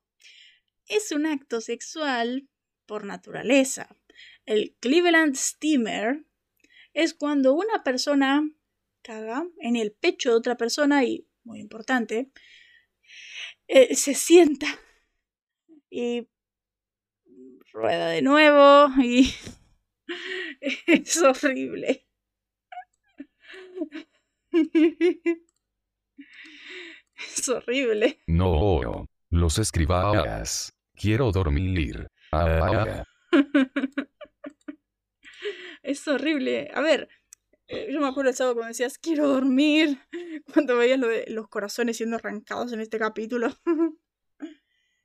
Es un acto sexual por naturaleza. El Cleveland Steamer es cuando una persona caga en el pecho de otra persona y, muy importante, eh, se sienta y rueda de nuevo y es horrible. Es horrible. No, los escribas. Quiero dormir. Ah, es horrible. A ver, Eh, yo me acuerdo el sábado cuando decías, quiero dormir, cuando veías lo de los corazones siendo arrancados en este capítulo.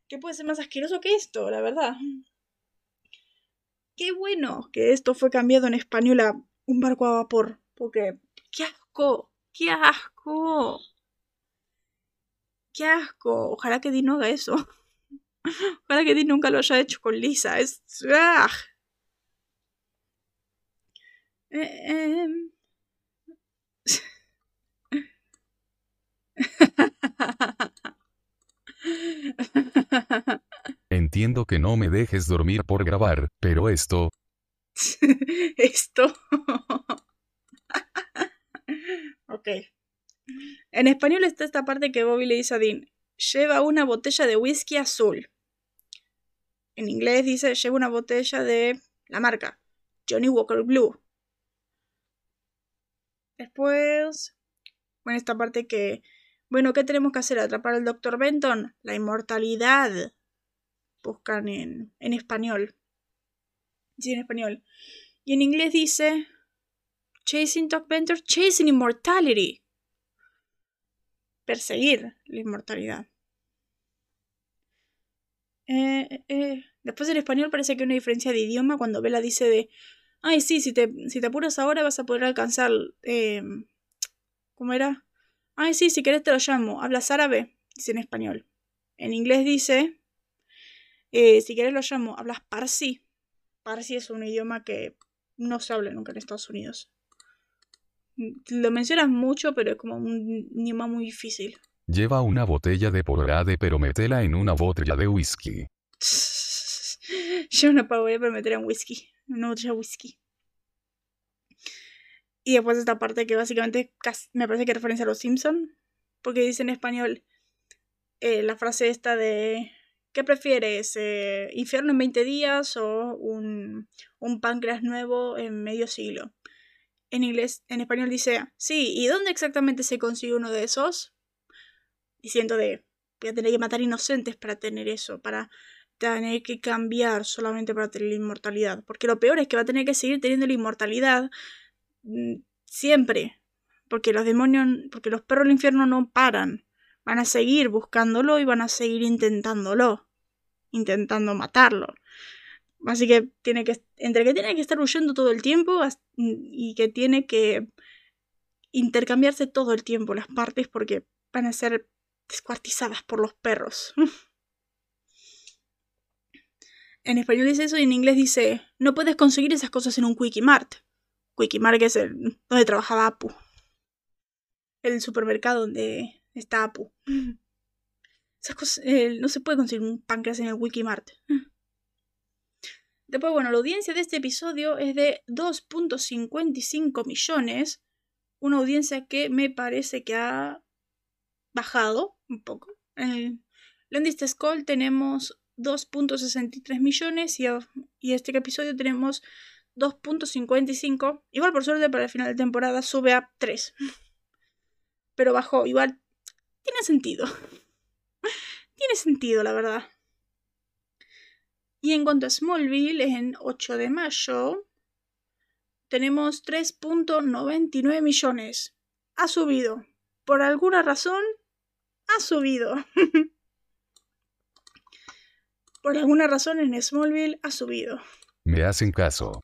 ¿Qué puede ser más asqueroso que esto, la verdad? Qué bueno que esto fue cambiado en español a un barco a vapor, porque qué asco, qué asco. Qué asco. Ojalá que Dean no haga eso. Ojalá que Dean nunca lo haya hecho con Lisa. Es. ¡ah! Eh, em. Entiendo que no me dejes dormir por grabar, pero esto... esto... ok. En español está esta parte que Bobby le dice a Dean. Lleva una botella de whisky azul. En inglés dice, lleva una botella de la marca. Johnny Walker Blue. Después, bueno, esta parte que, bueno, ¿qué tenemos que hacer? ¿Atrapar al Dr. Benton? La inmortalidad. Buscan en, en español. Sí, en español. Y en inglés dice, Chasing Doc Benton, Chasing Immortality. Perseguir la inmortalidad. Eh, eh, eh. Después en español parece que hay una diferencia de idioma cuando Bella dice de Ay, sí, si te, si te apuras ahora vas a poder alcanzar. Eh, ¿Cómo era? Ay, sí, si querés te lo llamo. ¿Hablas árabe? Dice en español. En inglés dice. Eh, si querés lo llamo. ¿Hablas parsi? Parsi es un idioma que no se habla nunca en Estados Unidos. Lo mencionas mucho, pero es como un idioma muy difícil. Lleva una botella de porade, pero metela en una botella de whisky. Lleva una porade, pero metela en whisky una botella de whisky. Y después esta parte que básicamente me parece que referencia a los Simpson, porque dice en español eh, la frase esta de ¿qué prefieres? Eh, ¿Infierno en 20 días o un, un páncreas nuevo en medio siglo? En inglés, en español dice, sí, ¿y dónde exactamente se consigue uno de esos? Diciendo de, voy a tener que matar inocentes para tener eso, para tener que cambiar solamente para tener la inmortalidad. Porque lo peor es que va a tener que seguir teniendo la inmortalidad siempre. Porque los demonios, porque los perros del infierno no paran. Van a seguir buscándolo y van a seguir intentándolo. Intentando matarlo. Así que tiene que, entre que tiene que estar huyendo todo el tiempo y que tiene que intercambiarse todo el tiempo las partes porque van a ser descuartizadas por los perros. En español dice eso y en inglés dice, no puedes conseguir esas cosas en un Quickie Mart. Mart es el, donde trabajaba Apu. El supermercado donde está Apu. Esas cosas, no se puede conseguir un páncreas en el Wiki Mart. Después, bueno, la audiencia de este episodio es de 2.55 millones. Una audiencia que me parece que ha bajado un poco. En el Skull tenemos 2.63 millones y, y este episodio tenemos 2.55. Igual por suerte para el final de temporada sube a 3. Pero bajó, igual tiene sentido. tiene sentido, la verdad. Y en cuanto a Smallville, en 8 de mayo tenemos 3.99 millones. Ha subido. Por alguna razón, ha subido. por alguna razón en Smallville ha subido. Me hacen caso.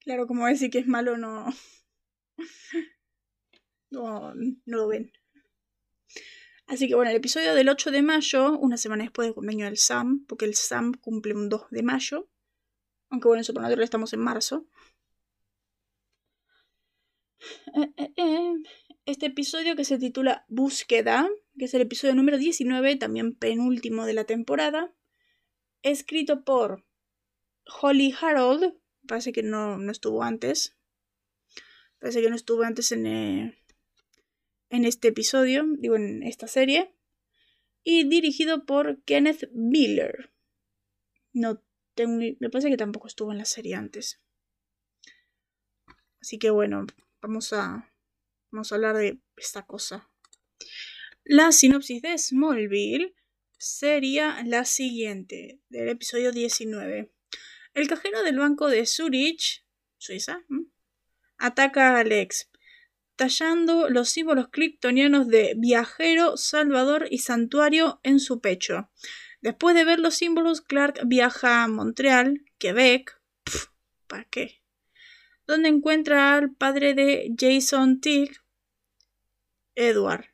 Claro, como decir que es malo, no. No, no lo ven. Así que bueno, el episodio del 8 de mayo, una semana después del cumpleaños del Sam, porque el Sam cumple un 2 de mayo. Aunque bueno, en Supernatural estamos en marzo. Eh, eh, eh. Este episodio que se titula Búsqueda que es el episodio número 19, también penúltimo de la temporada, escrito por Holly Harold, parece que no, estuvo antes, parece que no estuvo antes en, eh, en este episodio, digo en esta serie, y dirigido por Kenneth Miller. No tengo, me parece que tampoco estuvo en la serie antes. Así que bueno, vamos a, vamos a hablar de esta cosa. La sinopsis de Smallville sería la siguiente, del episodio 19. El cajero del banco de Zurich, Suiza, ataca a Alex, tallando los símbolos kryptonianos de viajero, salvador y santuario en su pecho. Después de ver los símbolos, Clark viaja a Montreal, Quebec. ¿Para qué? Donde encuentra al padre de Jason Tigg, Edward,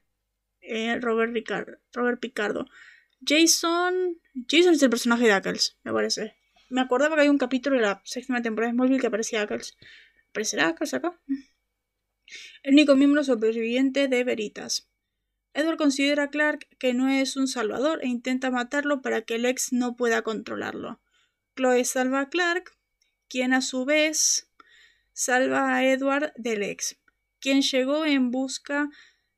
eh, Robert, Robert Picardo. Jason. Jason es el personaje de Ackles, me parece. Me acordaba que hay un capítulo de la séptima temporada de Smallville que aparecía Ackles. ¿Aparecerá Ackles acá? El único miembro sobreviviente de Veritas. Edward considera a Clark que no es un salvador e intenta matarlo para que el ex no pueda controlarlo. Chloe salva a Clark, quien a su vez salva a Edward del ex, quien llegó en busca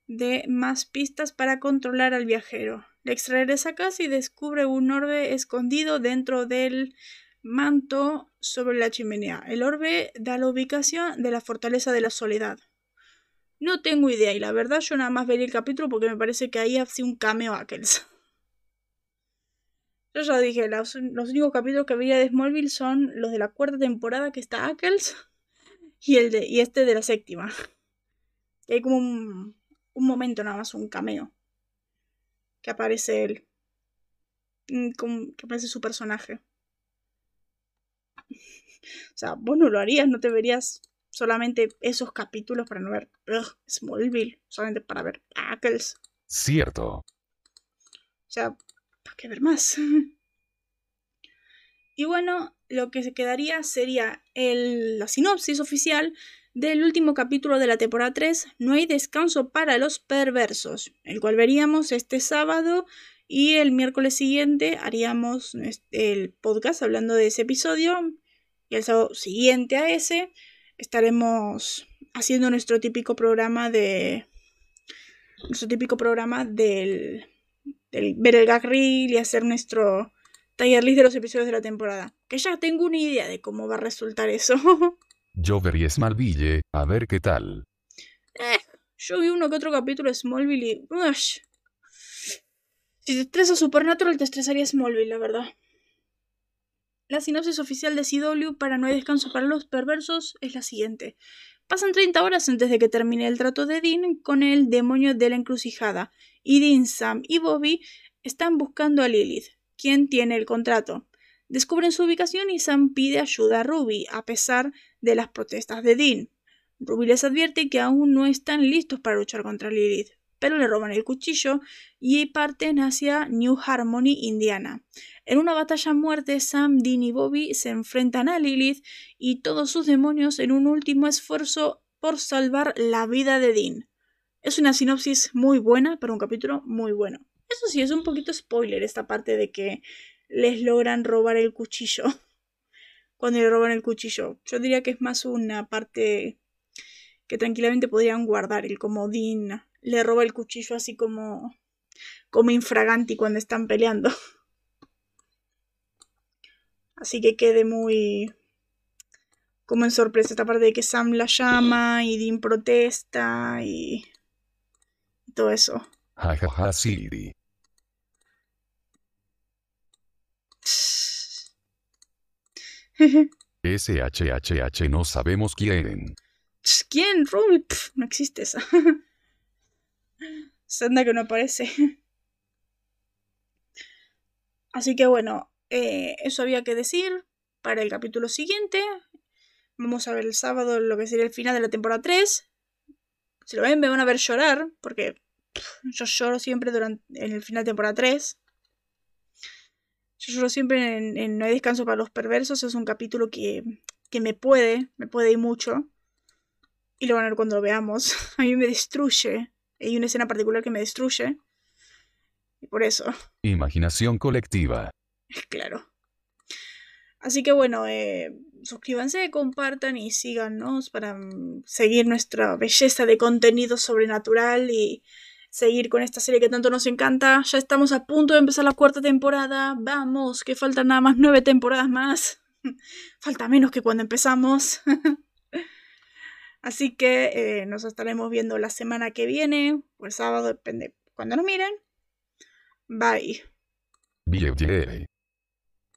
de más pistas para controlar al viajero. Regresa a casa y descubre un orbe escondido dentro del manto sobre la chimenea. El orbe da la ubicación de la fortaleza de la soledad. No tengo idea, y la verdad yo nada más vería el capítulo porque me parece que ahí hace un cameo Ackles. Yo ya dije, los, únicos capítulos que veía de Smallville son los de la cuarta temporada que está Ackles y, el de, y este de la séptima. Hay como un, un momento nada más, un cameo. Que aparece él. Mm, que aparece su personaje. O sea, vos no lo harías, no te verías solamente esos capítulos para no ver Smallville, solamente para ver Ackles. Cierto. O sea, ¿para qué ver más? y bueno, lo que se quedaría sería el, la sinopsis oficial del último capítulo de la temporada 3, No hay descanso para los perversos, el cual veríamos este sábado y el miércoles siguiente haríamos el podcast hablando de ese episodio y el sábado siguiente a ese estaremos haciendo nuestro típico programa de. Nuestro típico programa del, del ver el gag reel y hacer nuestro taller list de los episodios de la temporada. Que ya tengo una idea de cómo va a resultar eso. Yo vería Smallville, a ver qué tal. Eh, yo vi uno que otro capítulo de Smallville y. Si te estresa Supernatural, te estresaría Smallville, la verdad. La sinopsis oficial de CW para No hay descanso para los perversos es la siguiente. Pasan 30 horas antes de que termine el trato de Dean con el demonio de la encrucijada, y Dean, Sam y Bobby están buscando a Lilith, quien tiene el contrato. Descubren su ubicación y Sam pide ayuda a Ruby, a pesar de las protestas de Dean. Ruby les advierte que aún no están listos para luchar contra Lilith, pero le roban el cuchillo y parten hacia New Harmony, Indiana. En una batalla a muerte, Sam, Dean y Bobby se enfrentan a Lilith y todos sus demonios en un último esfuerzo por salvar la vida de Dean. Es una sinopsis muy buena para un capítulo muy bueno. Eso sí, es un poquito spoiler esta parte de que les logran robar el cuchillo. Cuando le roban el cuchillo. Yo diría que es más una parte que tranquilamente podrían guardar, el como Dean le roba el cuchillo así como como infraganti cuando están peleando. Así que quede muy como en sorpresa esta parte de que Sam la llama y Dean protesta y, todo eso. Siri. SHHH no sabemos quién. ¿Quién? Ruby. no existe esa. Senda que no aparece. Así que bueno, eh, eso había que decir para el capítulo siguiente. Vamos a ver el sábado lo que sería el final de la temporada 3. Si lo ven, me van a ver llorar, porque yo lloro siempre durante, en el final de temporada 3. Yo lloro siempre en, No hay descanso para los perversos. Es un capítulo que, que me puede, me puede ir mucho. Y lo van a ver cuando lo veamos. A mí me destruye. Hay una escena particular que me destruye. Y por eso. Imaginación colectiva. Claro. Así que bueno, eh, suscríbanse, compartan y síganos para mm, seguir nuestra belleza de contenido sobrenatural y seguir con esta serie que tanto nos encanta. Ya estamos a punto de empezar la cuarta temporada. Vamos, que faltan nada más nueve temporadas más. Falta menos que cuando empezamos. Así que eh, nos estaremos viendo la semana que viene, o el sábado, depende cuando nos miren. Bye.